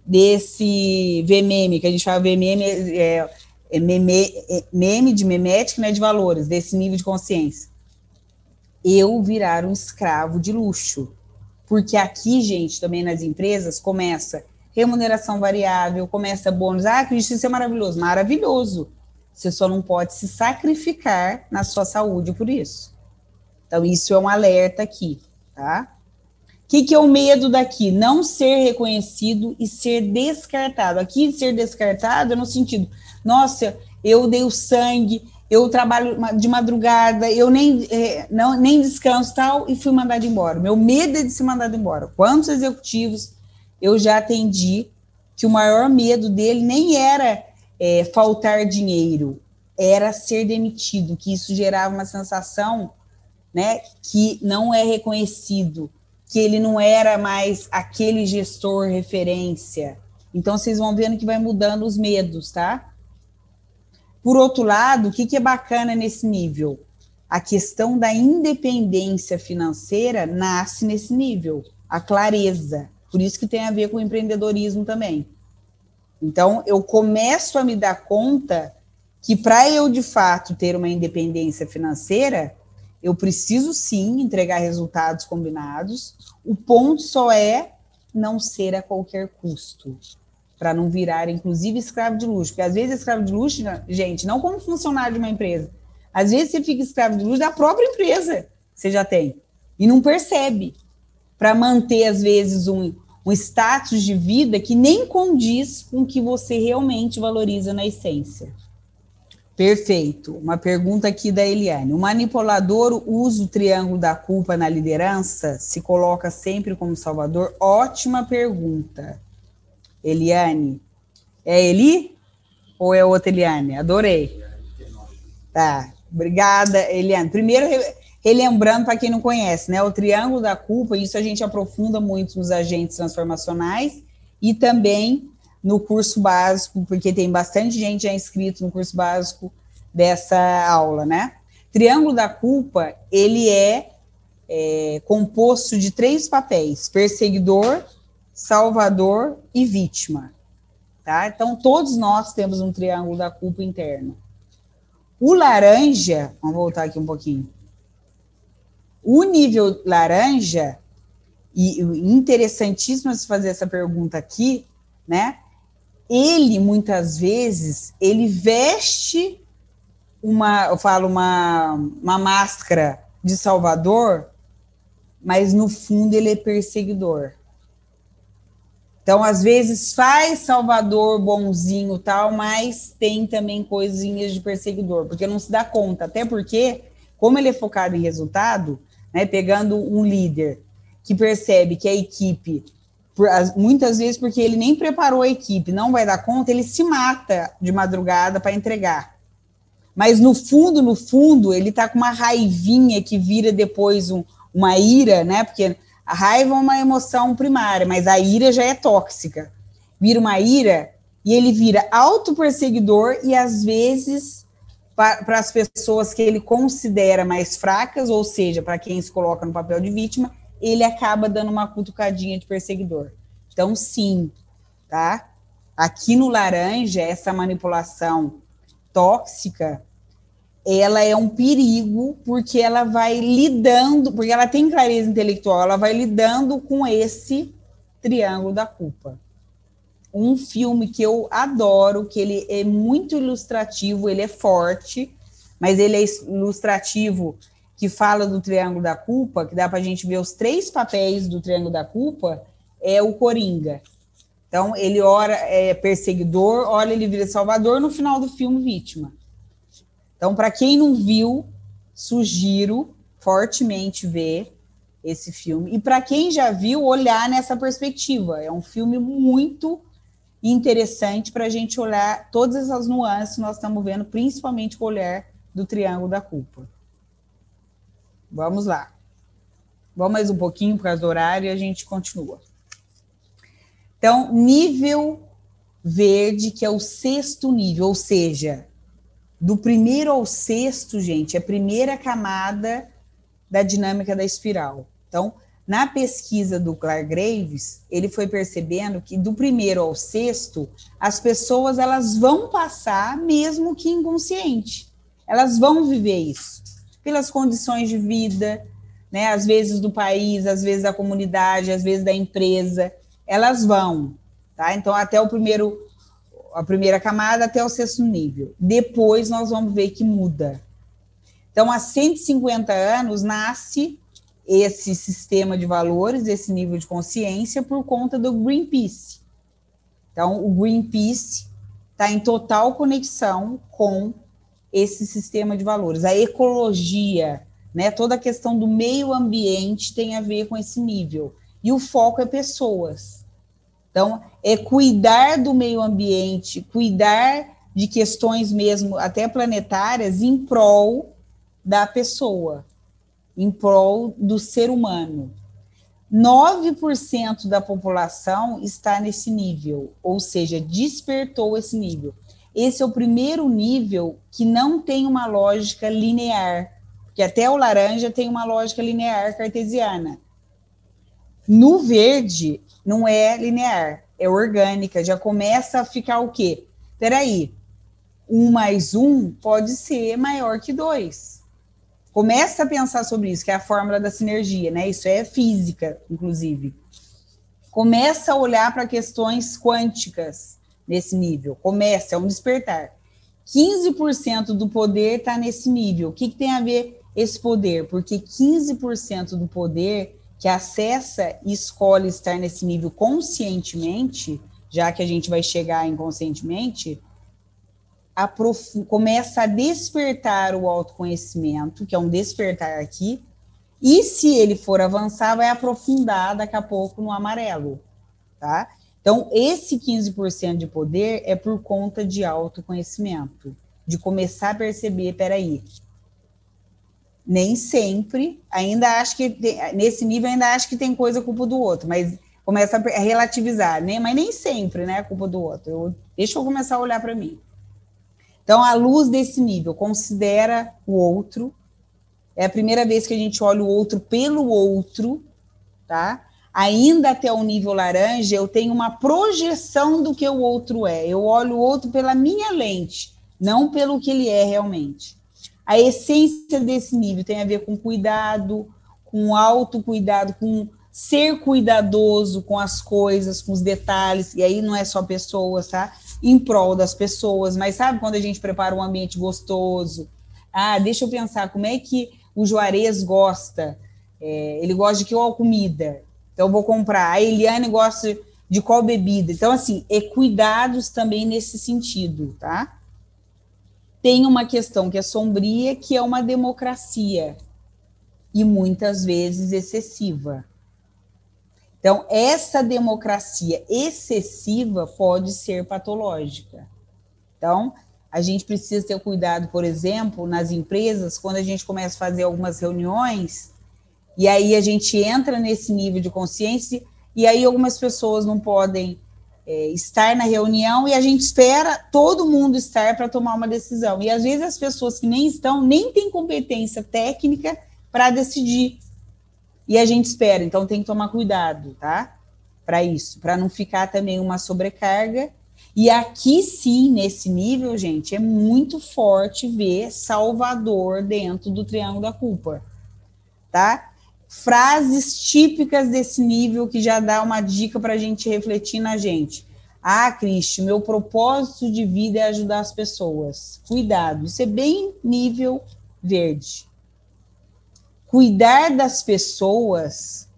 desse VMM, que a gente fala VMM é, é, meme, é meme de memética, né, de valores, desse nível de consciência. Eu virar um escravo de luxo. Porque aqui, gente, também nas empresas, começa remuneração variável, começa bônus. Ah, Cris, isso é maravilhoso. Maravilhoso. Você só não pode se sacrificar na sua saúde por isso. Então, isso é um alerta aqui, tá? O que, que é o medo daqui? Não ser reconhecido e ser descartado. Aqui, ser descartado é no sentido, nossa, eu dei o sangue, eu trabalho de madrugada, eu nem, é, não, nem descanso tal, e fui mandado embora. Meu medo é de ser mandado embora. Quantos executivos eu já atendi que o maior medo dele nem era é, faltar dinheiro, era ser demitido, que isso gerava uma sensação né, que não é reconhecido, que ele não era mais aquele gestor referência. Então vocês vão vendo que vai mudando os medos, tá? Por outro lado, o que, que é bacana nesse nível? A questão da independência financeira nasce nesse nível, a clareza. Por isso que tem a ver com o empreendedorismo também. Então, eu começo a me dar conta que para eu de fato ter uma independência financeira, eu preciso sim entregar resultados combinados. O ponto só é não ser a qualquer custo, para não virar, inclusive, escravo de luxo. Porque às vezes escravo de luxo, gente, não como funcionário de uma empresa. Às vezes você fica escravo de luxo da própria empresa que você já tem e não percebe. Para manter, às vezes, um, um status de vida que nem condiz com o que você realmente valoriza na essência. Perfeito. Uma pergunta aqui da Eliane. O manipulador usa o triângulo da culpa na liderança? Se coloca sempre como salvador? Ótima pergunta. Eliane. É Eli? Ou é outra Eliane? Adorei. Tá. Obrigada, Eliane. Primeiro, relembrando para quem não conhece, né? O triângulo da culpa, isso a gente aprofunda muito nos agentes transformacionais e também no curso básico, porque tem bastante gente já inscrito no curso básico dessa aula, né? Triângulo da culpa, ele é, é composto de três papéis: perseguidor, salvador e vítima. Tá? Então, todos nós temos um triângulo da culpa interno. O laranja, vamos voltar aqui um pouquinho. O nível laranja, e interessantíssimo se fazer essa pergunta aqui, né? Ele muitas vezes ele veste uma, eu falo uma, uma máscara de salvador, mas no fundo ele é perseguidor. Então, às vezes, faz Salvador bonzinho tal, mas tem também coisinhas de perseguidor, porque não se dá conta. Até porque, como ele é focado em resultado, né, pegando um líder que percebe que a equipe, muitas vezes porque ele nem preparou a equipe, não vai dar conta, ele se mata de madrugada para entregar. Mas no fundo, no fundo, ele está com uma raivinha que vira depois um, uma ira, né? Porque a raiva é uma emoção primária, mas a ira já é tóxica. Vira uma ira e ele vira auto-perseguidor e às vezes para as pessoas que ele considera mais fracas, ou seja, para quem se coloca no papel de vítima, ele acaba dando uma cutucadinha de perseguidor. Então, sim, tá? Aqui no laranja, essa manipulação tóxica, ela é um perigo porque ela vai lidando, porque ela tem clareza intelectual, ela vai lidando com esse triângulo da culpa. Um filme que eu adoro, que ele é muito ilustrativo, ele é forte, mas ele é ilustrativo, que fala do triângulo da culpa, que dá para a gente ver os três papéis do triângulo da culpa, é o Coringa. Então, ele ora é perseguidor, olha, ele vira salvador, no final do filme, vítima. Então, para quem não viu, sugiro fortemente ver esse filme. E para quem já viu, olhar nessa perspectiva. É um filme muito interessante para a gente olhar todas essas nuances que nós estamos vendo, principalmente o olhar do triângulo da culpa. Vamos lá. Vamos mais um pouquinho por causa do horário e a gente continua. Então, nível verde, que é o sexto nível, ou seja, do primeiro ao sexto, gente, é a primeira camada da dinâmica da espiral. Então, na pesquisa do Clark Graves, ele foi percebendo que do primeiro ao sexto, as pessoas elas vão passar mesmo que inconsciente. Elas vão viver isso pelas condições de vida, né, às vezes do país, às vezes da comunidade, às vezes da empresa, elas vão, tá? Então até o primeiro a primeira camada até o sexto nível. Depois nós vamos ver que muda. Então, há 150 anos nasce esse sistema de valores, esse nível de consciência, por conta do Greenpeace. Então, o Greenpeace está em total conexão com esse sistema de valores. A ecologia, né, toda a questão do meio ambiente tem a ver com esse nível. E o foco é pessoas. Então, é cuidar do meio ambiente, cuidar de questões mesmo até planetárias em prol da pessoa, em prol do ser humano. 9% da população está nesse nível, ou seja, despertou esse nível. Esse é o primeiro nível que não tem uma lógica linear, porque até o laranja tem uma lógica linear cartesiana. No verde, não é linear, é orgânica, já começa a ficar o quê? Peraí, um mais um pode ser maior que dois. Começa a pensar sobre isso, que é a fórmula da sinergia, né? Isso é física, inclusive. Começa a olhar para questões quânticas nesse nível. Começa, é um despertar. 15% do poder está nesse nível. O que, que tem a ver esse poder? Porque 15% do poder que acessa e escolhe estar nesse nível conscientemente, já que a gente vai chegar inconscientemente, começa a despertar o autoconhecimento, que é um despertar aqui, e se ele for avançar, vai aprofundar daqui a pouco no amarelo, tá? Então, esse 15% de poder é por conta de autoconhecimento, de começar a perceber, peraí, Nem sempre, ainda acho que tem, nesse nível ainda acho que tem coisa culpa do outro, mas começa a relativizar, né? Mas nem sempre, né, é culpa do outro. Eu, deixa eu começar a olhar para mim. Então, à luz desse nível, considera o outro. É a primeira vez que a gente olha o outro pelo outro, tá? Ainda até o nível laranja, eu tenho uma projeção do que o outro é. Eu olho o outro pela minha lente, não pelo que ele é realmente. A essência desse nível tem a ver com cuidado, com autocuidado, com ser cuidadoso com as coisas, com os detalhes, e aí não é só pessoas, tá? Em prol das pessoas, mas sabe quando a gente prepara um ambiente gostoso? Ah, deixa eu pensar, como é que o Juarez gosta? É, ele gosta de que comida? Então eu vou comprar. A Eliane gosta de qual bebida? Então, assim, é cuidados também nesse sentido, tá? Tem uma questão que é sombria, que é uma democracia, e muitas vezes excessiva. Então, essa democracia excessiva pode ser patológica. Então, a gente precisa ter cuidado, por exemplo, nas empresas, quando a gente começa a fazer algumas reuniões, e aí a gente entra nesse nível de consciência, e aí algumas pessoas não podem é, estar na reunião e a gente espera todo mundo estar para tomar uma decisão. E às vezes as pessoas que nem estão nem têm competência técnica para decidir e a gente espera, então tem que tomar cuidado, tá? Para isso, para não ficar também uma sobrecarga. E aqui sim, nesse nível, gente, é muito forte ver Salvador dentro do Triângulo da Culpa, tá? Frases típicas desse nível que já dá uma dica para a gente refletir na gente. Ah, Cristi, meu propósito de vida é ajudar as pessoas. Cuidado, isso é bem nível verde cuidar das pessoas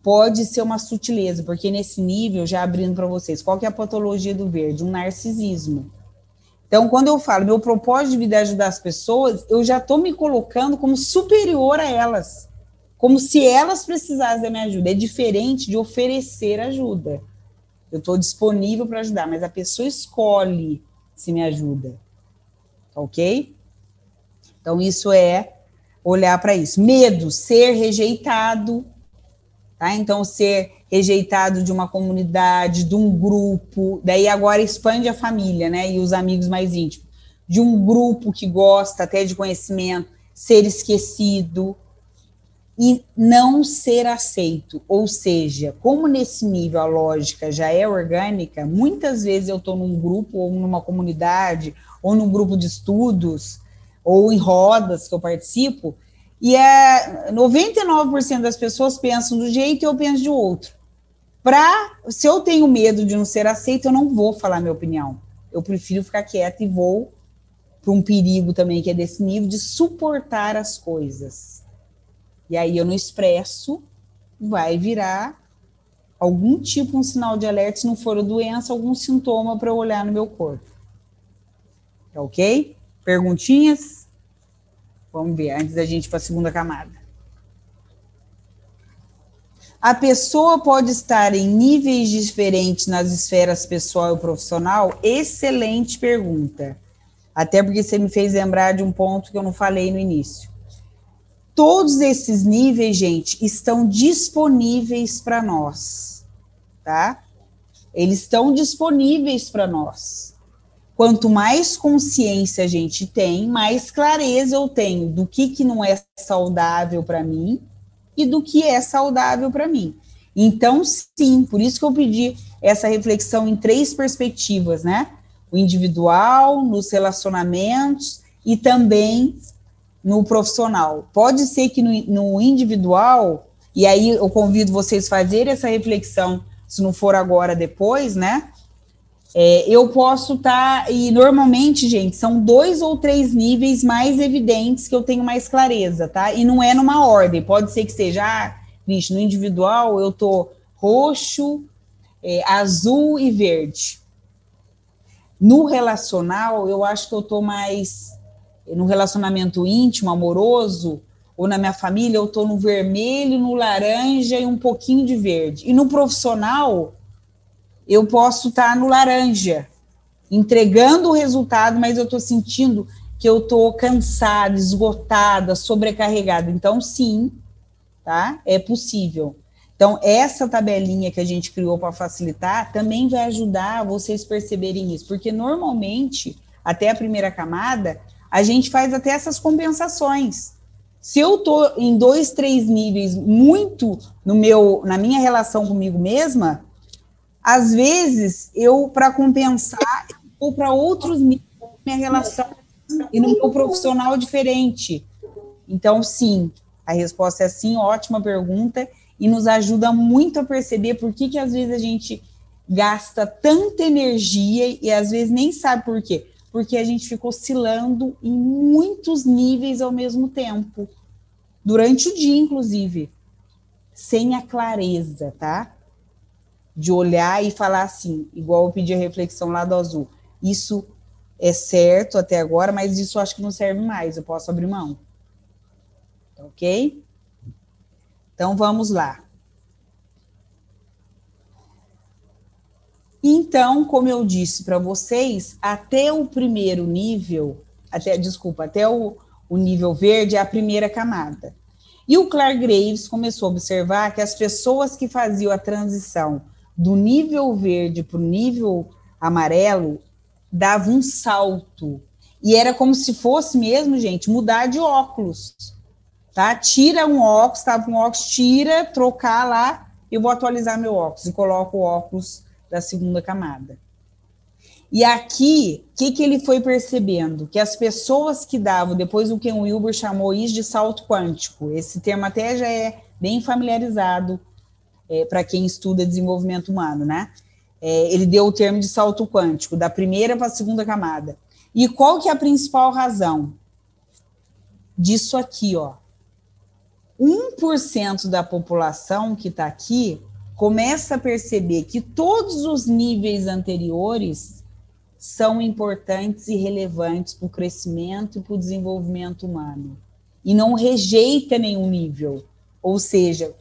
pode ser uma sutileza, porque nesse nível, já abrindo para vocês, qual que é a patologia do verde? Um narcisismo. Então, quando eu falo, meu propósito de vida é ajudar as pessoas, eu já estou me colocando como superior a elas, como se elas precisassem da minha ajuda. É diferente de oferecer ajuda. Eu estou disponível para ajudar, mas a pessoa escolhe se me ajuda. Ok? Então, isso é olhar para isso. Medo, ser rejeitado, tá? Então, ser rejeitado de uma comunidade, de um grupo, daí agora expande a família, né? E os amigos mais íntimos. De um grupo que gosta até de conhecimento, ser esquecido e não ser aceito. Ou seja, como nesse nível a lógica já é orgânica, muitas vezes eu estou num grupo ou numa comunidade ou num grupo de estudos ou em rodas que eu participo, e é 99% das pessoas pensam do jeito e eu penso de outro. Pra, se eu tenho medo de não ser aceito, eu não vou falar minha opinião. Eu prefiro ficar quieta e vou para um perigo também que é desse nível de suportar as coisas. E aí eu não expresso, vai virar algum tipo um sinal de alerta, se não for doença, algum sintoma para eu olhar no meu corpo. Tá ok? Perguntinhas? Vamos ver, antes da gente ir para a segunda camada. A pessoa pode estar em níveis diferentes nas esferas pessoal e profissional? Excelente pergunta. Até porque você me fez lembrar de um ponto que eu não falei no início. Todos esses níveis, gente, estão disponíveis para nós, tá? Eles estão disponíveis para nós. Quanto mais consciência a gente tem, mais clareza eu tenho do que, que não é saudável para mim e do que é saudável para mim. Então, sim, por isso que eu pedi essa reflexão em três perspectivas, né? O individual, nos relacionamentos e também no profissional. Pode ser que no, no individual, e aí eu convido vocês a fazerem essa reflexão, se não for agora, depois, né? É, eu posso estar, tá, e normalmente, gente, são dois ou três níveis mais evidentes que eu tenho mais clareza, tá? E não é numa ordem, pode ser que seja, ah, bicho, no individual eu tô roxo, é, azul e verde. No relacional, eu acho que eu tô mais, no relacionamento íntimo, amoroso, ou na minha família, eu tô no vermelho, no laranja e um pouquinho de verde. E no profissional, eu posso estar no laranja, entregando o resultado, mas eu estou sentindo que eu estou cansada, esgotada, sobrecarregada. Então, sim, tá? É possível. Então, essa tabelinha que a gente criou para facilitar também vai ajudar vocês perceberem isso, porque normalmente, até a primeira camada, a gente faz até essas compensações. Se eu estou em dois, três níveis muito no meu, na minha relação comigo mesma, às vezes eu, para compensar, ou para outros níveis, minha relação e no meu profissional diferente. Então, sim, a resposta é sim, ótima pergunta e nos ajuda muito a perceber por que, que às vezes a gente gasta tanta energia e às vezes nem sabe por quê. Porque a gente fica oscilando em muitos níveis ao mesmo tempo, durante o dia, inclusive, sem a clareza, tá? De olhar e falar assim, igual eu pedi a reflexão lá do azul. Isso é certo até agora, mas isso acho que não serve mais, eu posso abrir mão. Ok? Então vamos lá. Então, como eu disse para vocês, até o primeiro nível, até desculpa, até o, o nível verde é a primeira camada. E o Clark Graves começou a observar que as pessoas que faziam a transição do nível verde para o nível amarelo davam um salto. E era como se fosse mesmo, gente, mudar de óculos tá? Tira um óculos, estava um óculos, tira, trocar lá, eu vou atualizar meu óculos e coloco o óculos da segunda camada. E aqui, o que, que ele foi percebendo? Que as pessoas que davam, depois o Ken Wilber chamou isso de salto quântico, esse termo até já é bem familiarizado é, para quem estuda desenvolvimento humano, né? É, ele deu o termo de salto quântico, da primeira para a segunda camada. E qual que é a principal razão? Disso aqui, ó. 1% da população que está aqui começa a perceber que todos os níveis anteriores são importantes e relevantes para o crescimento e para o desenvolvimento humano. E não rejeita nenhum nível. Ou seja,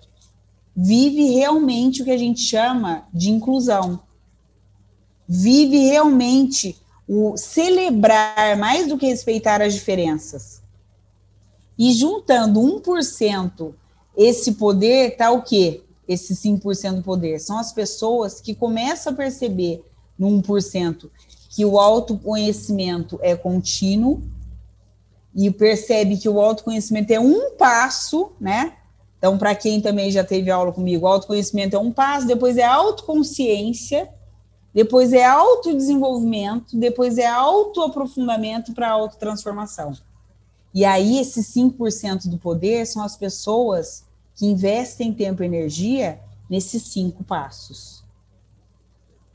vive realmente o que a gente chama de inclusão. Vive realmente o celebrar mais do que respeitar as diferenças. E juntando 1%, esse poder tá o quê? Esse 5% do poder. São as pessoas que começam a perceber no 1% que o autoconhecimento é contínuo e percebe que o autoconhecimento é um passo, né? Então, para quem também já teve aula comigo, autoconhecimento é um passo, depois é autoconsciência, depois é autodesenvolvimento, depois é autoaprofundamento para autotransformação. E aí, esses 5% do poder são as pessoas que investem tempo e energia nesses cinco passos.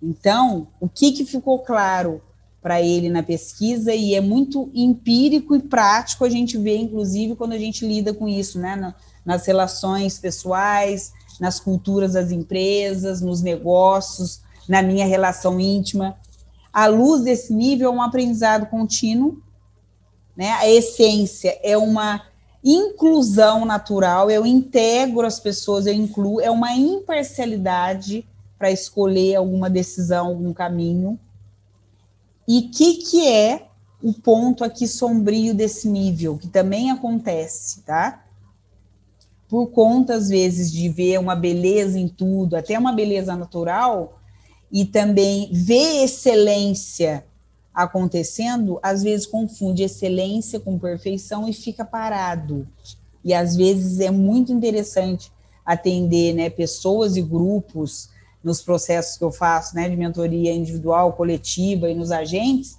Então, o que, que ficou claro para ele na pesquisa, e é muito empírico e prático, a gente vê, inclusive, quando a gente lida com isso, né? nas relações pessoais, nas culturas das empresas, nos negócios, na minha relação íntima. À luz desse nível, é um aprendizado contínuo né? A essência é uma inclusão natural, eu integro as pessoas, eu incluo, é uma imparcialidade para escolher alguma decisão, algum caminho. E o que, que é o ponto aqui sombrio desse nível, que também acontece, tá? Por conta, às vezes, de ver uma beleza em tudo, até uma beleza natural, e também ver excelência acontecendo, às vezes confunde excelência com perfeição e fica parado. E às vezes é muito interessante atender né, pessoas e grupos nos processos que eu faço, né, de mentoria individual, coletiva e nos agentes,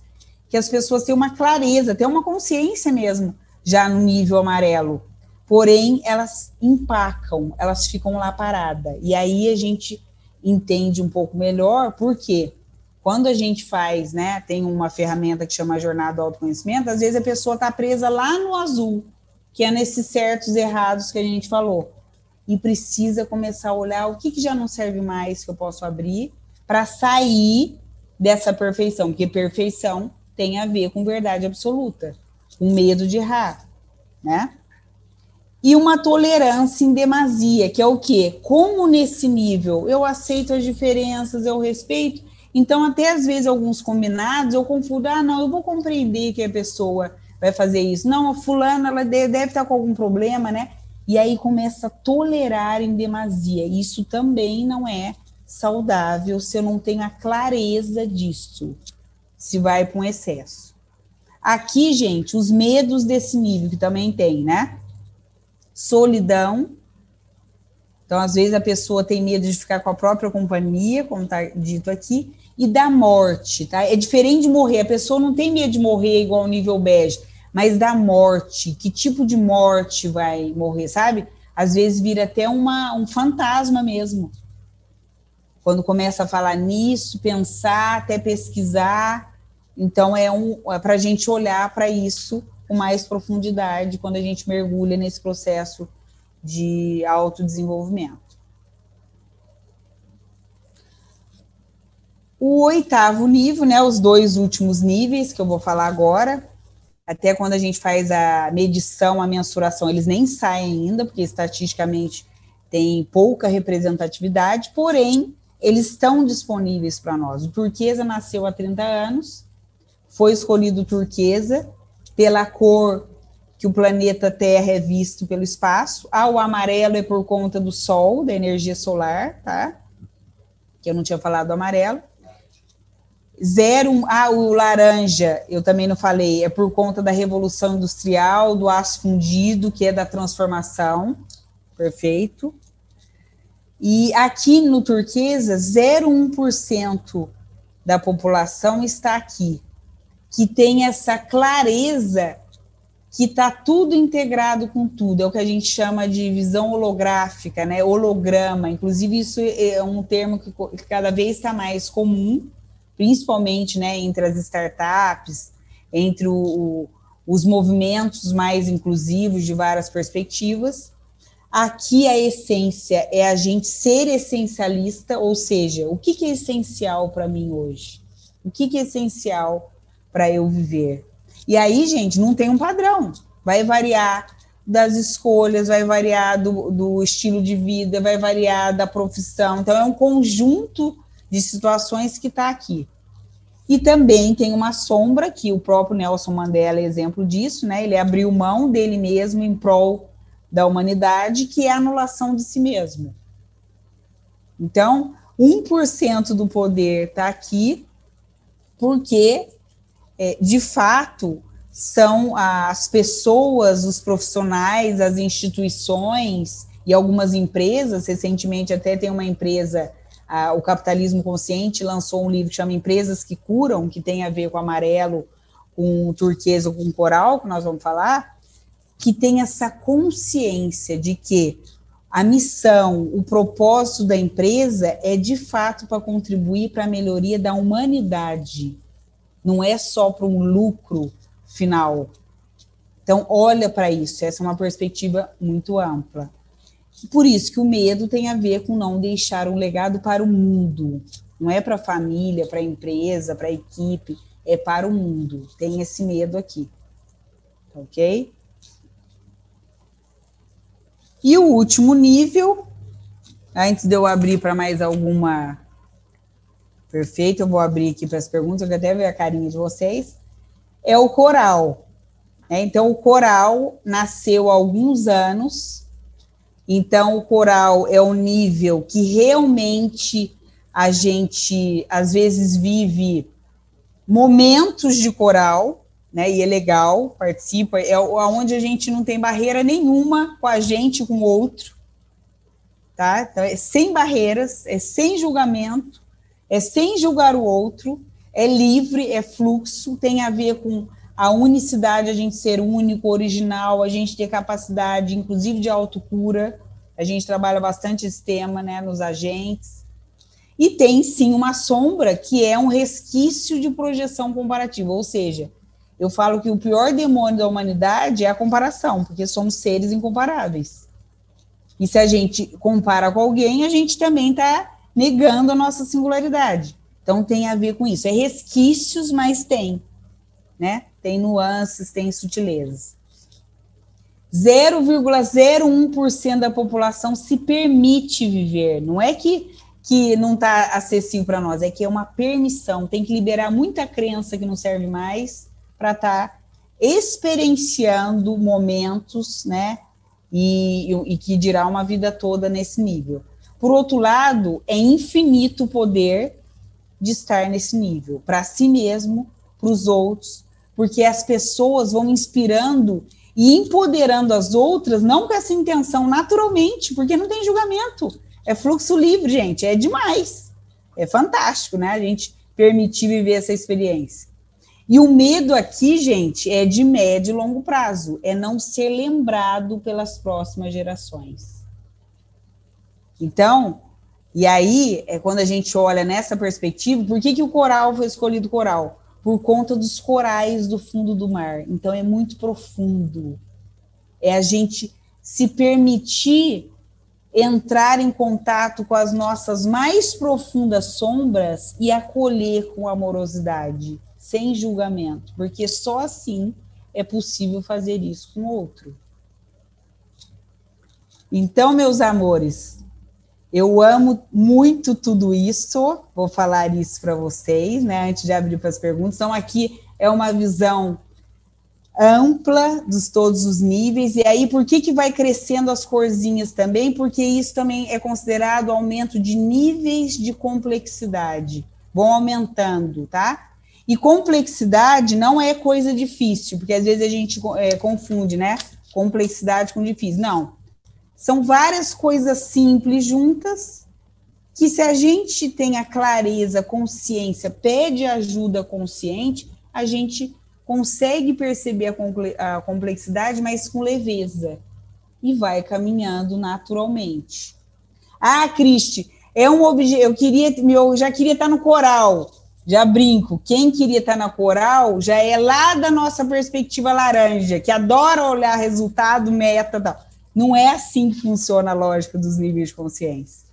que as pessoas têm uma clareza, têm uma consciência mesmo, já no nível amarelo. Porém, elas empacam, elas ficam lá paradas. E aí a gente entende um pouco melhor por quê? Quando a gente faz, né, tem uma ferramenta que chama Jornada do Autoconhecimento, às vezes a pessoa está presa lá no azul, que é nesses certos errados que a gente falou. E precisa começar a olhar o que, que já não serve mais que eu posso abrir para sair dessa perfeição, porque perfeição tem a ver com verdade absoluta, com medo de errar, né? E uma tolerância em demasia, que é o quê? Como nesse nível eu aceito as diferenças, eu respeito, então, até às vezes, alguns combinados eu confundo, ah, não, eu vou compreender que a pessoa vai fazer isso. Não, a fulana ela deve estar com algum problema, né? E aí começa a tolerar em demasia. Isso também não é saudável se eu não tenho a clareza disso. Se vai para um excesso. Aqui, gente, os medos desse nível que também tem, né? Solidão. Então, às vezes a pessoa tem medo de ficar com a própria companhia, como está dito aqui, e da morte, tá? É diferente de morrer. A pessoa não tem medo de morrer igual ao nível bege mas da morte, que tipo de morte vai morrer, sabe? Às vezes vira até uma, um fantasma mesmo. Quando começa a falar nisso, pensar, até pesquisar. Então, é, um, é para a gente olhar para isso com mais profundidade quando a gente mergulha nesse processo de autodesenvolvimento. O oitavo nível, né, os dois últimos níveis que eu vou falar agora, até quando a gente faz a medição, a mensuração, eles nem saem ainda, porque estatisticamente tem pouca representatividade, porém, eles estão disponíveis para nós. O turquesa nasceu há 30 anos, foi escolhido turquesa pela cor que o planeta Terra é visto pelo espaço. Ah, o amarelo é por conta do Sol, da energia solar, tá? Que eu não tinha falado do amarelo. Zero, ah, o laranja, eu também não falei, é por conta da revolução industrial, do aço fundido, que é da transformação. Perfeito. E aqui no turquesa, 0,1% da população está aqui, que tem essa clareza que está tudo integrado com tudo, é o que a gente chama de visão holográfica, né? Holograma. Inclusive, isso é um termo que cada vez está mais comum principalmente né, entre as startups, entre o, os movimentos mais inclusivos de várias perspectivas. Aqui a essência é a gente ser essencialista, ou seja, o que, que é essencial para mim hoje? O que, que é essencial para eu viver? E aí, gente, não tem um padrão. Vai variar das escolhas, vai variar do, do estilo de vida, vai variar da profissão. Então, é um conjunto de situações que está aqui. E também tem uma sombra, que o próprio Nelson Mandela é exemplo disso, né? Ele abriu mão dele mesmo em prol da humanidade, que é a anulação de si mesmo. Então, 1% do poder está aqui, porque, é, de fato, são as pessoas, os profissionais, as instituições e algumas empresas. Recentemente, até tem uma empresa o Capitalismo Consciente lançou um livro que chama Empresas que Curam, que tem a ver com amarelo, com turquesa, com coral, que nós vamos falar, que tem essa consciência de que a missão, o propósito da empresa é de fato para contribuir para a melhoria da humanidade, não é só para um lucro final. Então, olha para isso, essa é uma perspectiva muito ampla. Por isso que o medo tem a ver com não deixar um legado para o mundo. Não é para a família, para a empresa, para a equipe, é para o mundo. Tem esse medo aqui. Ok? E o último nível, antes de eu abrir para mais alguma. Perfeito, eu vou abrir aqui para as perguntas, eu quero até ver a carinha de vocês. É o coral. É, então, o coral nasceu há alguns anos então, o coral é um nível que realmente a gente, às vezes, vive momentos de coral, né? E é legal, participa, é onde a gente não tem barreira nenhuma com a gente, com o outro, tá? Então, é sem barreiras, é sem julgamento, é sem julgar o outro, é livre, é fluxo, tem a ver com a unicidade, a gente ser único, original, a gente ter capacidade, inclusive, de autocura. A gente trabalha bastante esse tema né, nos agentes. E tem sim uma sombra que é um resquício de projeção comparativa, ou seja, eu falo que o pior demônio da humanidade é a comparação, porque somos seres incomparáveis. E se a gente compara com alguém, a gente também está negando a nossa singularidade. Então tem a ver com isso. É resquícios, mas tem né? Tem nuances, tem sutilezas. 0,01% da população se permite viver. Não é que, que não está acessível para nós, é que é uma permissão. Tem que liberar muita crença que não serve mais para estar tá, experienciando momentos, né? E, e, e que dirá uma vida toda nesse nível. Por outro lado, é infinito o poder de estar nesse nível, para si mesmo, para os outros, porque as pessoas vão inspirando e empoderando as outras, não com essa intenção, naturalmente, porque não tem julgamento. É fluxo livre, gente, é demais. É fantástico, né? A gente permitir viver essa experiência. E o medo aqui, gente, é de médio e longo prazo, é não ser lembrado pelas próximas gerações. Então, e aí é quando a gente olha nessa perspectiva, por que, que o coral foi escolhido coral? Por conta dos corais do fundo do mar. Então é muito profundo. É a gente se permitir entrar em contato com as nossas mais profundas sombras e acolher com amorosidade, sem julgamento, porque só assim é possível fazer isso com o outro. Então, meus amores, eu amo muito tudo isso, vou falar isso para vocês, né, antes de abrir para as perguntas. Então, aqui é uma visão ampla dos todos os níveis, e aí por que, que vai crescendo as corzinhas também? Porque isso também é considerado aumento de níveis de complexidade, vão aumentando, tá? E complexidade não é coisa difícil, porque às vezes a gente é, confunde, né? Complexidade com difícil. Não. São várias coisas simples juntas que, se a gente tem a clareza, consciência, pede ajuda consciente, a gente consegue perceber a complexidade, mas com leveza, e vai caminhando naturalmente. Ah, Cristi, é um objeto. Eu queria, eu já queria estar no coral. Já brinco. Quem queria estar na coral já é lá da nossa perspectiva laranja, que adora olhar resultado, meta, tal. Não é assim que funciona a lógica dos níveis de consciência.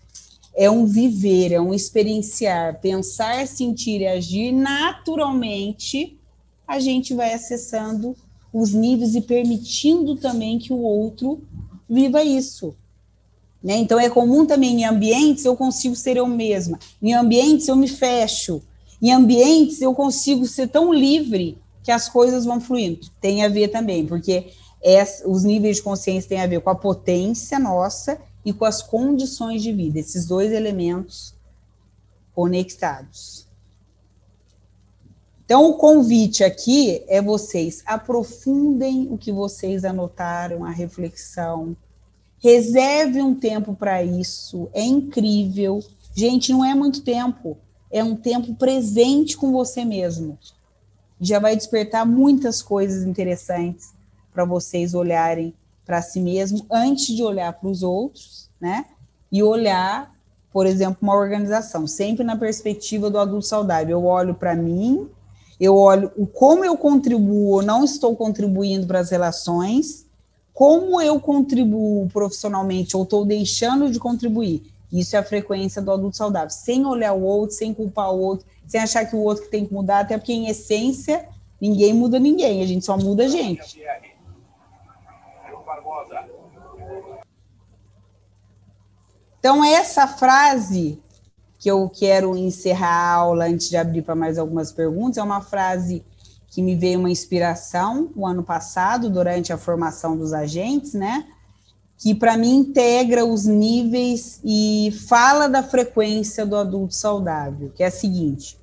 É um viver, é um experienciar, pensar, sentir e agir naturalmente a gente vai acessando os níveis e permitindo também que o outro viva isso. Né? Então, é comum também em ambientes eu consigo ser eu mesma, em ambientes eu me fecho, em ambientes eu consigo ser tão livre que as coisas vão fluindo. Tem a ver também, porque os níveis de consciência têm a ver com a potência nossa e com as condições de vida, esses dois elementos conectados. Então, o convite aqui é vocês aprofundem o que vocês anotaram, a reflexão. Reserve um tempo para isso, é incrível. Gente, não é muito tempo, é um tempo presente com você mesmo. Já vai despertar muitas coisas interessantes para vocês olharem para si mesmo antes de olhar para os outros, né? E olhar, por exemplo, uma organização, sempre na perspectiva do adulto saudável. Eu olho para mim, eu olho o como eu contribuo não estou contribuindo para as relações, como eu contribuo profissionalmente ou estou deixando de contribuir. Isso é a frequência do adulto saudável, sem olhar o outro, sem culpar o outro, sem achar que o outro tem que mudar, até porque, em essência, ninguém muda ninguém, a gente só muda a gente. Então, essa frase que eu quero encerrar a aula antes de abrir para mais algumas perguntas. É uma frase que me veio uma inspiração o ano passado, durante a formação dos agentes, né? Que para mim integra os níveis e fala da frequência do adulto saudável, que é a seguinte: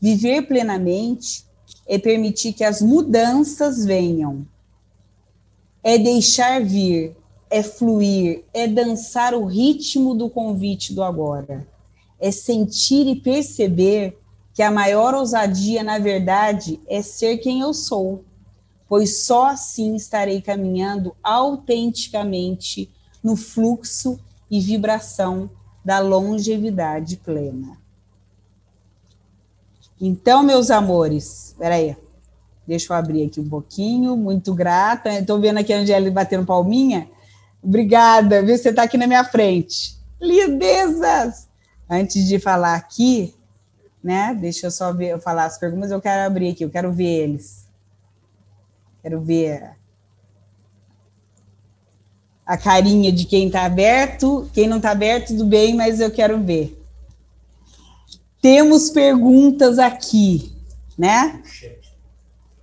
viver plenamente é permitir que as mudanças venham, é deixar vir, é fluir, é dançar o ritmo do convite do agora é sentir e perceber que a maior ousadia, na verdade, é ser quem eu sou, pois só assim estarei caminhando autenticamente no fluxo e vibração da longevidade plena. Então, meus amores, peraí, deixa eu abrir aqui um pouquinho, muito grata. Estou vendo aqui a Angélica batendo palminha. Obrigada, viu? Você está aqui na minha frente. Lindezas! antes de falar aqui, né? Deixa eu só ver, eu falar as perguntas, eu quero abrir aqui, eu quero ver eles. Quero ver a carinha de quem está aberto, quem não está aberto, tudo bem, mas eu quero ver. Temos perguntas aqui, né?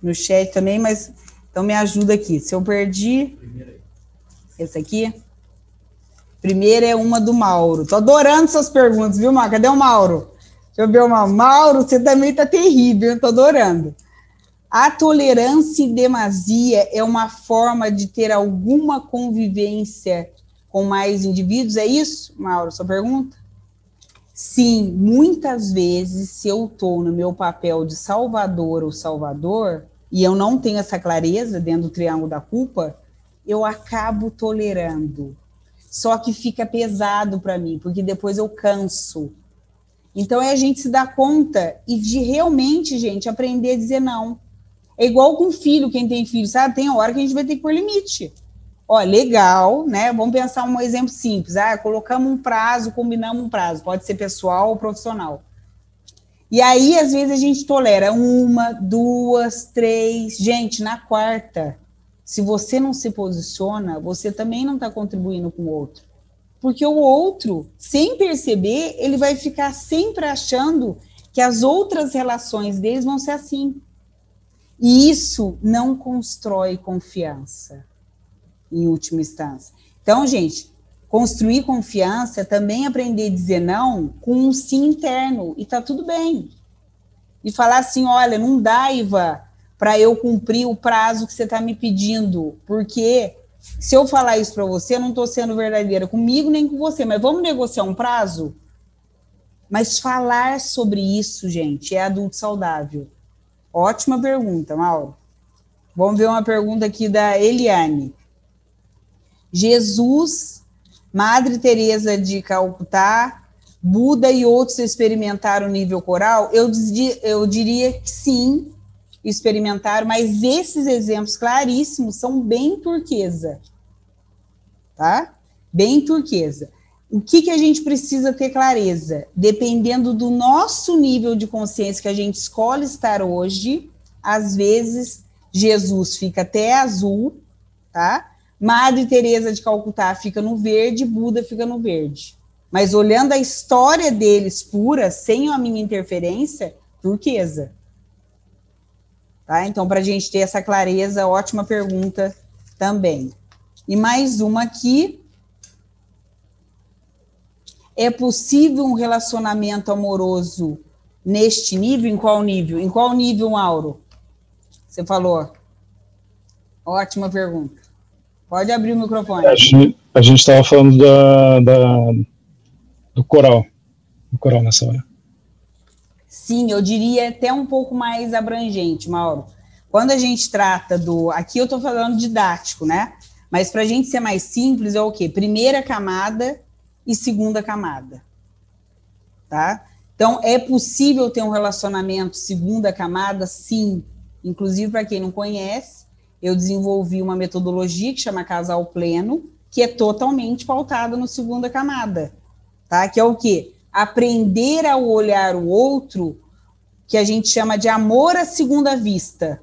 No chat também, mas Então me ajuda aqui. Se eu perdi. Esse aqui. Primeira é uma do Mauro. Tô adorando suas perguntas, viu, Mauro? Cadê o Mauro? Deixa eu ver o Mauro. Você também tá terrível, eu tô adorando. A tolerância em demasia é uma forma de ter alguma convivência com mais indivíduos? É isso, Mauro, sua pergunta? Sim, muitas vezes, se eu estou no meu papel de salvador ou salvador, e eu não tenho essa clareza dentro do triângulo da culpa, eu acabo tolerando. Só que fica pesado para mim, porque depois eu canso. Então é a gente se dar conta e de realmente, gente, aprender a dizer não. É igual com filho, quem tem filho, sabe? Tem hora que a gente vai ter que pôr limite. Ó, legal, né? Vamos pensar um exemplo simples. Ah, colocamos um prazo, combinamos um prazo, pode ser pessoal ou profissional. E aí, às vezes, a gente tolera uma, duas, três. Gente, na quarta, se você não se posiciona, você também não está contribuindo com o outro. Porque o outro, sem perceber, ele vai ficar sempre achando que as outras relações deles vão ser assim. E isso não constrói confiança em última instância. Então, gente, construir confiança é também aprender a dizer não com um sim interno, e tá tudo bem. E falar assim: olha, não dá, Iva, para eu cumprir o prazo que você está me pedindo, porque se eu falar isso para você, eu não estou sendo verdadeira comigo nem com você, mas vamos negociar um prazo? Mas falar sobre isso, gente, é adulto saudável. Ótima pergunta, Mauro. Vamos ver uma pergunta aqui da Eliane. Jesus, Madre Teresa de Calcutá, Buda e outros experimentaram nível coral? Eu, eu diria que sim, experimentaram, mas esses exemplos claríssimos são bem turquesa, tá? Bem turquesa. O que, que a gente precisa ter clareza? Dependendo do nosso nível de consciência que a gente escolhe estar hoje, às vezes Jesus fica até azul, tá? Madre Teresa de Calcutá fica no verde, Buda fica no verde. Mas olhando a história deles pura, sem a minha interferência, turquesa. Tá? Então, para a gente ter essa clareza, ótima pergunta também. E mais uma aqui. É possível um relacionamento amoroso neste nível? Em qual nível? Em qual nível, Mauro? Você falou. Ótima pergunta. Pode abrir o microfone. A gente estava falando da, da, do coral. Do coral nessa hora. Sim, eu diria até um pouco mais abrangente, Mauro. Quando a gente trata do. Aqui eu estou falando didático, né? Mas para a gente ser mais simples, é o quê? Primeira camada e segunda camada. Tá? Então, é possível ter um relacionamento segunda camada? Sim. Inclusive, para quem não conhece, eu desenvolvi uma metodologia que chama Casal Pleno, que é totalmente pautada no segunda camada, tá? Que é o quê? Aprender a olhar o outro, que a gente chama de amor à segunda vista.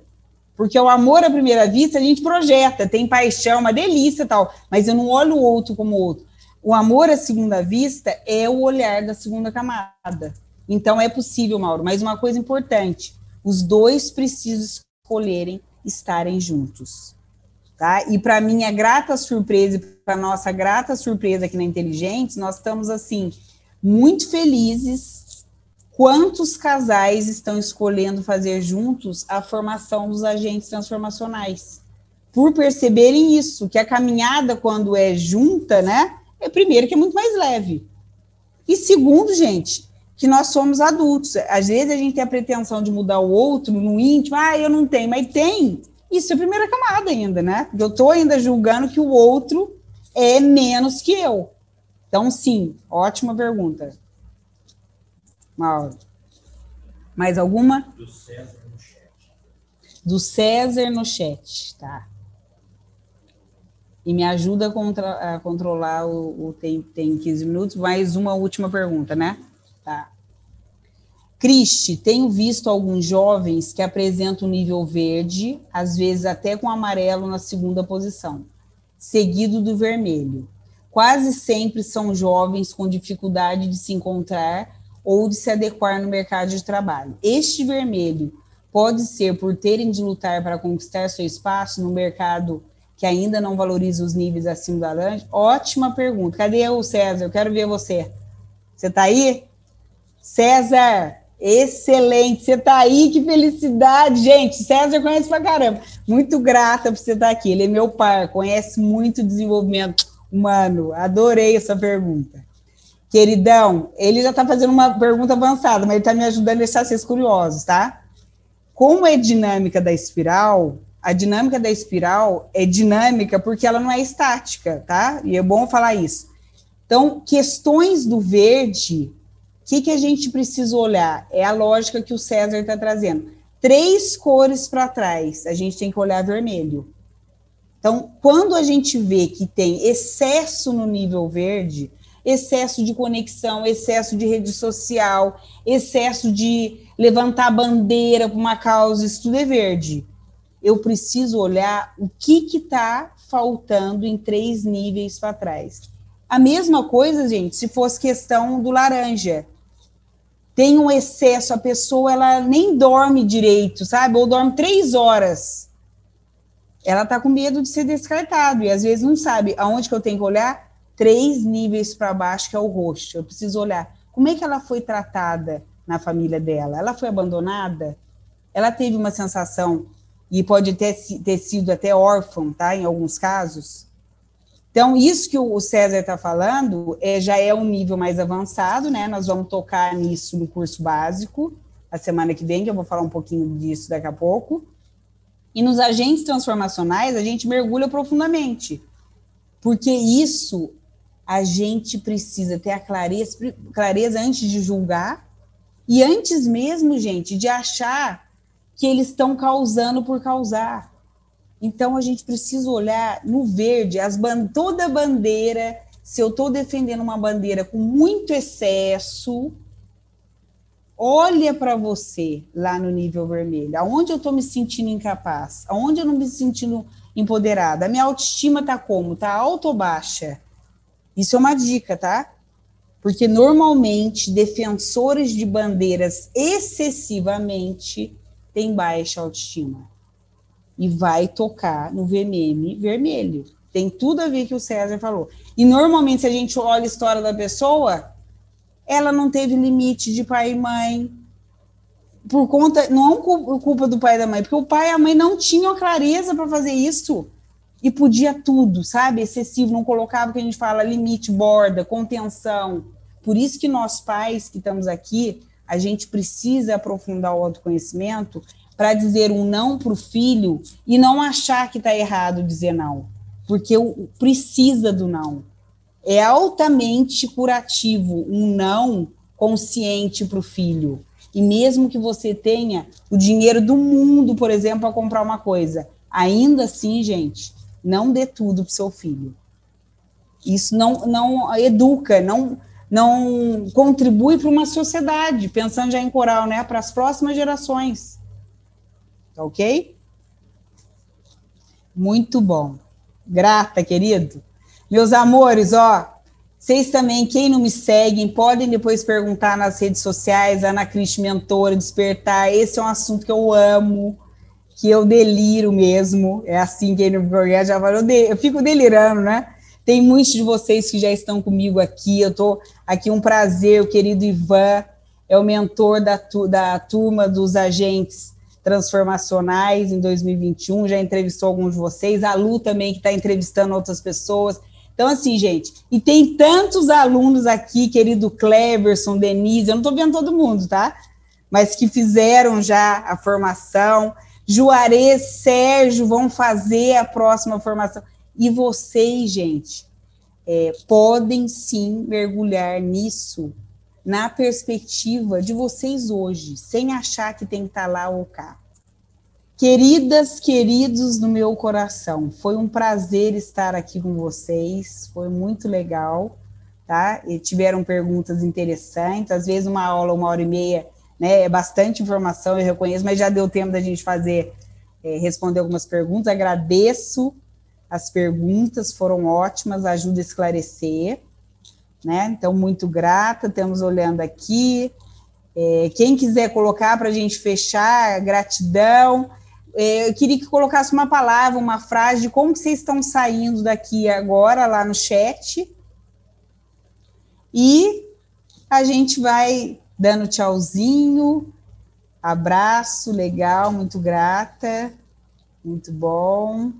Porque o amor à primeira vista a gente projeta, tem paixão, uma delícia tal, mas eu não olho o outro como outro. O amor à segunda vista é o olhar da segunda camada. Então é possível, Mauro, mas uma coisa importante: os dois precisam escolherem estarem juntos. Tá? E para minha grata surpresa, para nossa grata surpresa aqui na Inteligentes, nós estamos assim muito felizes quantos casais estão escolhendo fazer juntos a formação dos agentes transformacionais. Por perceberem isso, que a caminhada quando é junta, né, é primeiro que é muito mais leve. E segundo, gente, que nós somos adultos. Às vezes a gente tem a pretensão de mudar o outro no íntimo, ah, eu não tenho, mas tem. Isso é a primeira camada ainda, né? Eu estou ainda julgando que o outro é menos que eu. Então, sim, ótima pergunta. Mauro. Mais alguma? Do César no chat. Do César no chat, tá. E me ajuda a, contra, a controlar o, o tem, tem 15 minutos. Mais uma última pergunta, né? Tá. Cristi, tenho visto alguns jovens que apresentam nível verde, às vezes até com amarelo na segunda posição, seguido do vermelho. Quase sempre são jovens com dificuldade de se encontrar ou de se adequar no mercado de trabalho. Este vermelho pode ser por terem de lutar para conquistar seu espaço no mercado que ainda não valoriza os níveis acima da laranja? Ótima pergunta. Cadê o César? Eu quero ver você. Você está aí? César, excelente. Você está aí, que felicidade, gente. César conhece pra caramba. Muito grata por você estar aqui. Ele é meu pai, conhece muito desenvolvimento humano. Adorei essa pergunta. Queridão, ele já está fazendo uma pergunta avançada, mas ele está me ajudando a deixar vocês curiosos, tá? Como é dinâmica da espiral, a dinâmica da espiral é dinâmica porque ela não é estática, tá? E é bom falar isso. Então, questões do verde, o que, que a gente precisa olhar? É a lógica que o César está trazendo. Três cores para trás, a gente tem que olhar vermelho. Então, quando a gente vê que tem excesso no nível verde, excesso de conexão, excesso de rede social, excesso de levantar bandeira para uma causa, isso tudo é verde. Eu preciso olhar o que está faltando em três níveis para trás. A mesma coisa, gente, se fosse questão do laranja. Tem um excesso, a pessoa ela nem dorme direito, sabe? Ou dorme três horas. Ela está com medo de ser descartado e às vezes não sabe aonde que eu tenho que olhar três níveis para baixo, que é o rosto. Eu preciso olhar como é que ela foi tratada na família dela. Ela foi abandonada? Ela teve uma sensação, e pode ter, ter sido até órfã, tá? Em alguns casos. Então, isso que o César está falando é, já é um nível mais avançado, né? Nós vamos tocar nisso no curso básico, a semana que vem, que eu vou falar um pouquinho disso daqui a pouco. E nos agentes transformacionais, a gente mergulha profundamente, porque isso a gente precisa ter a clareza, clareza antes de julgar e antes mesmo, gente, de achar que eles estão causando por causar. Então a gente precisa olhar no verde, as ban toda bandeira, se eu estou defendendo uma bandeira com muito excesso, olha para você lá no nível vermelho, aonde eu estou me sentindo incapaz, aonde eu não me sentindo empoderada, a minha autoestima está como? Está alta ou baixa? Isso é uma dica, tá? Porque normalmente defensores de bandeiras excessivamente têm baixa autoestima. E vai tocar no VMM vermelho. Tem tudo a ver que o César falou. E normalmente, se a gente olha a história da pessoa, ela não teve limite de pai e mãe. Por conta, não é culpa do pai e da mãe, porque o pai e a mãe não tinham clareza para fazer isso e podia tudo, sabe? Excessivo, não colocava o que a gente fala limite, borda, contenção. Por isso que nós pais que estamos aqui, a gente precisa aprofundar o autoconhecimento para dizer um não para o filho e não achar que está errado dizer não, porque precisa do não. É altamente curativo um não consciente para o filho. E mesmo que você tenha o dinheiro do mundo, por exemplo, para comprar uma coisa, ainda assim, gente, não dê tudo para seu filho. Isso não, não educa, não, não contribui para uma sociedade, pensando já em coral, né? Para as próximas gerações. Tá ok? Muito bom. Grata, querido. Meus amores, ó, vocês também, quem não me seguem, podem depois perguntar nas redes sociais, Ana Cris Mentora, Despertar. Esse é um assunto que eu amo que eu deliro mesmo. É assim que ele no programa já falou, eu, eu fico delirando, né? Tem muitos de vocês que já estão comigo aqui. Eu estou aqui, um prazer, o querido Ivan é o mentor da, da turma dos agentes transformacionais em 2021, já entrevistou alguns de vocês, a Lu também, que está entrevistando outras pessoas. Então, assim, gente, e tem tantos alunos aqui, querido Cleverson, Denise, eu não estou vendo todo mundo, tá? Mas que fizeram já a formação. Juarez, Sérgio vão fazer a próxima formação. E vocês, gente, é, podem sim mergulhar nisso na perspectiva de vocês hoje, sem achar que tem que estar lá ou cá. Queridas, queridos do meu coração, foi um prazer estar aqui com vocês, foi muito legal, tá? E tiveram perguntas interessantes, às vezes uma aula, uma hora e meia, né? É bastante informação, eu reconheço, mas já deu tempo da gente fazer, é, responder algumas perguntas. Agradeço as perguntas, foram ótimas, ajuda a esclarecer, né? Então, muito grata, estamos olhando aqui. É, quem quiser colocar para a gente fechar, gratidão. É, eu queria que colocasse uma palavra, uma frase de como vocês estão saindo daqui agora lá no chat. E a gente vai dando tchauzinho, abraço, legal, muito grata, muito bom,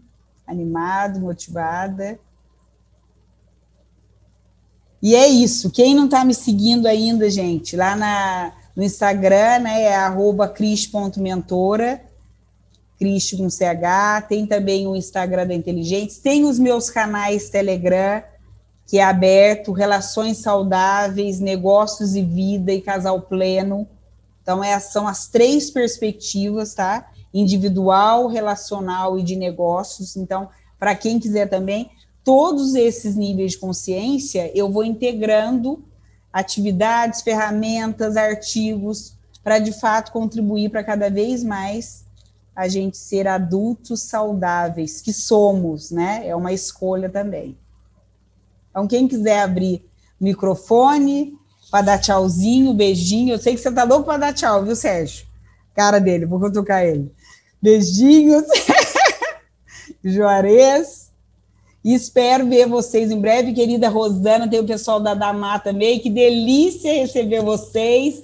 animado, motivada. E é isso. Quem não está me seguindo ainda, gente, lá na, no Instagram, né, é cris.mentora Cristo com CH, tem também o Instagram da Inteligentes, tem os meus canais Telegram, que é aberto, Relações Saudáveis, Negócios e Vida e Casal Pleno. Então, é, são as três perspectivas, tá? Individual, relacional e de negócios. Então, para quem quiser também, todos esses níveis de consciência, eu vou integrando atividades, ferramentas, artigos, para de fato contribuir para cada vez mais a gente ser adultos saudáveis, que somos, né? É uma escolha também. Então, quem quiser abrir o microfone para dar tchauzinho, beijinho, eu sei que você tá louco para dar tchau, viu, Sérgio? Cara dele, vou cutucar ele. Beijinhos, Juarez. Espero ver vocês em breve, querida Rosana. Tem o pessoal da Damá também. Que delícia receber vocês.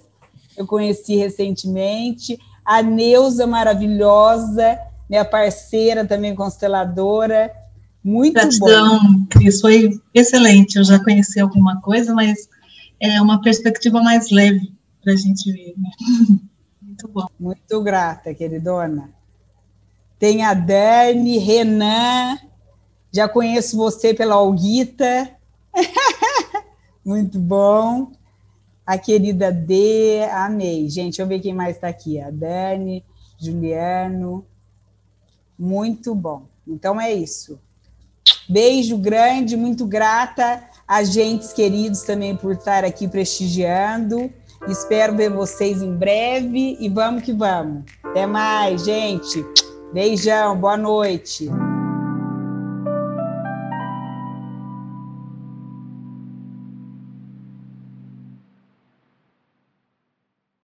Eu conheci recentemente a Neuza maravilhosa, minha parceira também consteladora. Muito Gratidão, bom. Cris, foi excelente. Eu já conheci alguma coisa, mas é uma perspectiva mais leve para a gente ver. Né? Muito bom. Muito grata, queridona. Tem a Dani, Renan, já conheço você pela Olguita. Muito bom a querida D, amei. Gente, deixa eu ver quem mais está aqui. A Dani, Juliano. Muito bom. Então é isso. Beijo grande, muito grata a gentes queridos também por estar aqui prestigiando. Espero ver vocês em breve e vamos que vamos. Até mais, gente. Beijão, boa noite.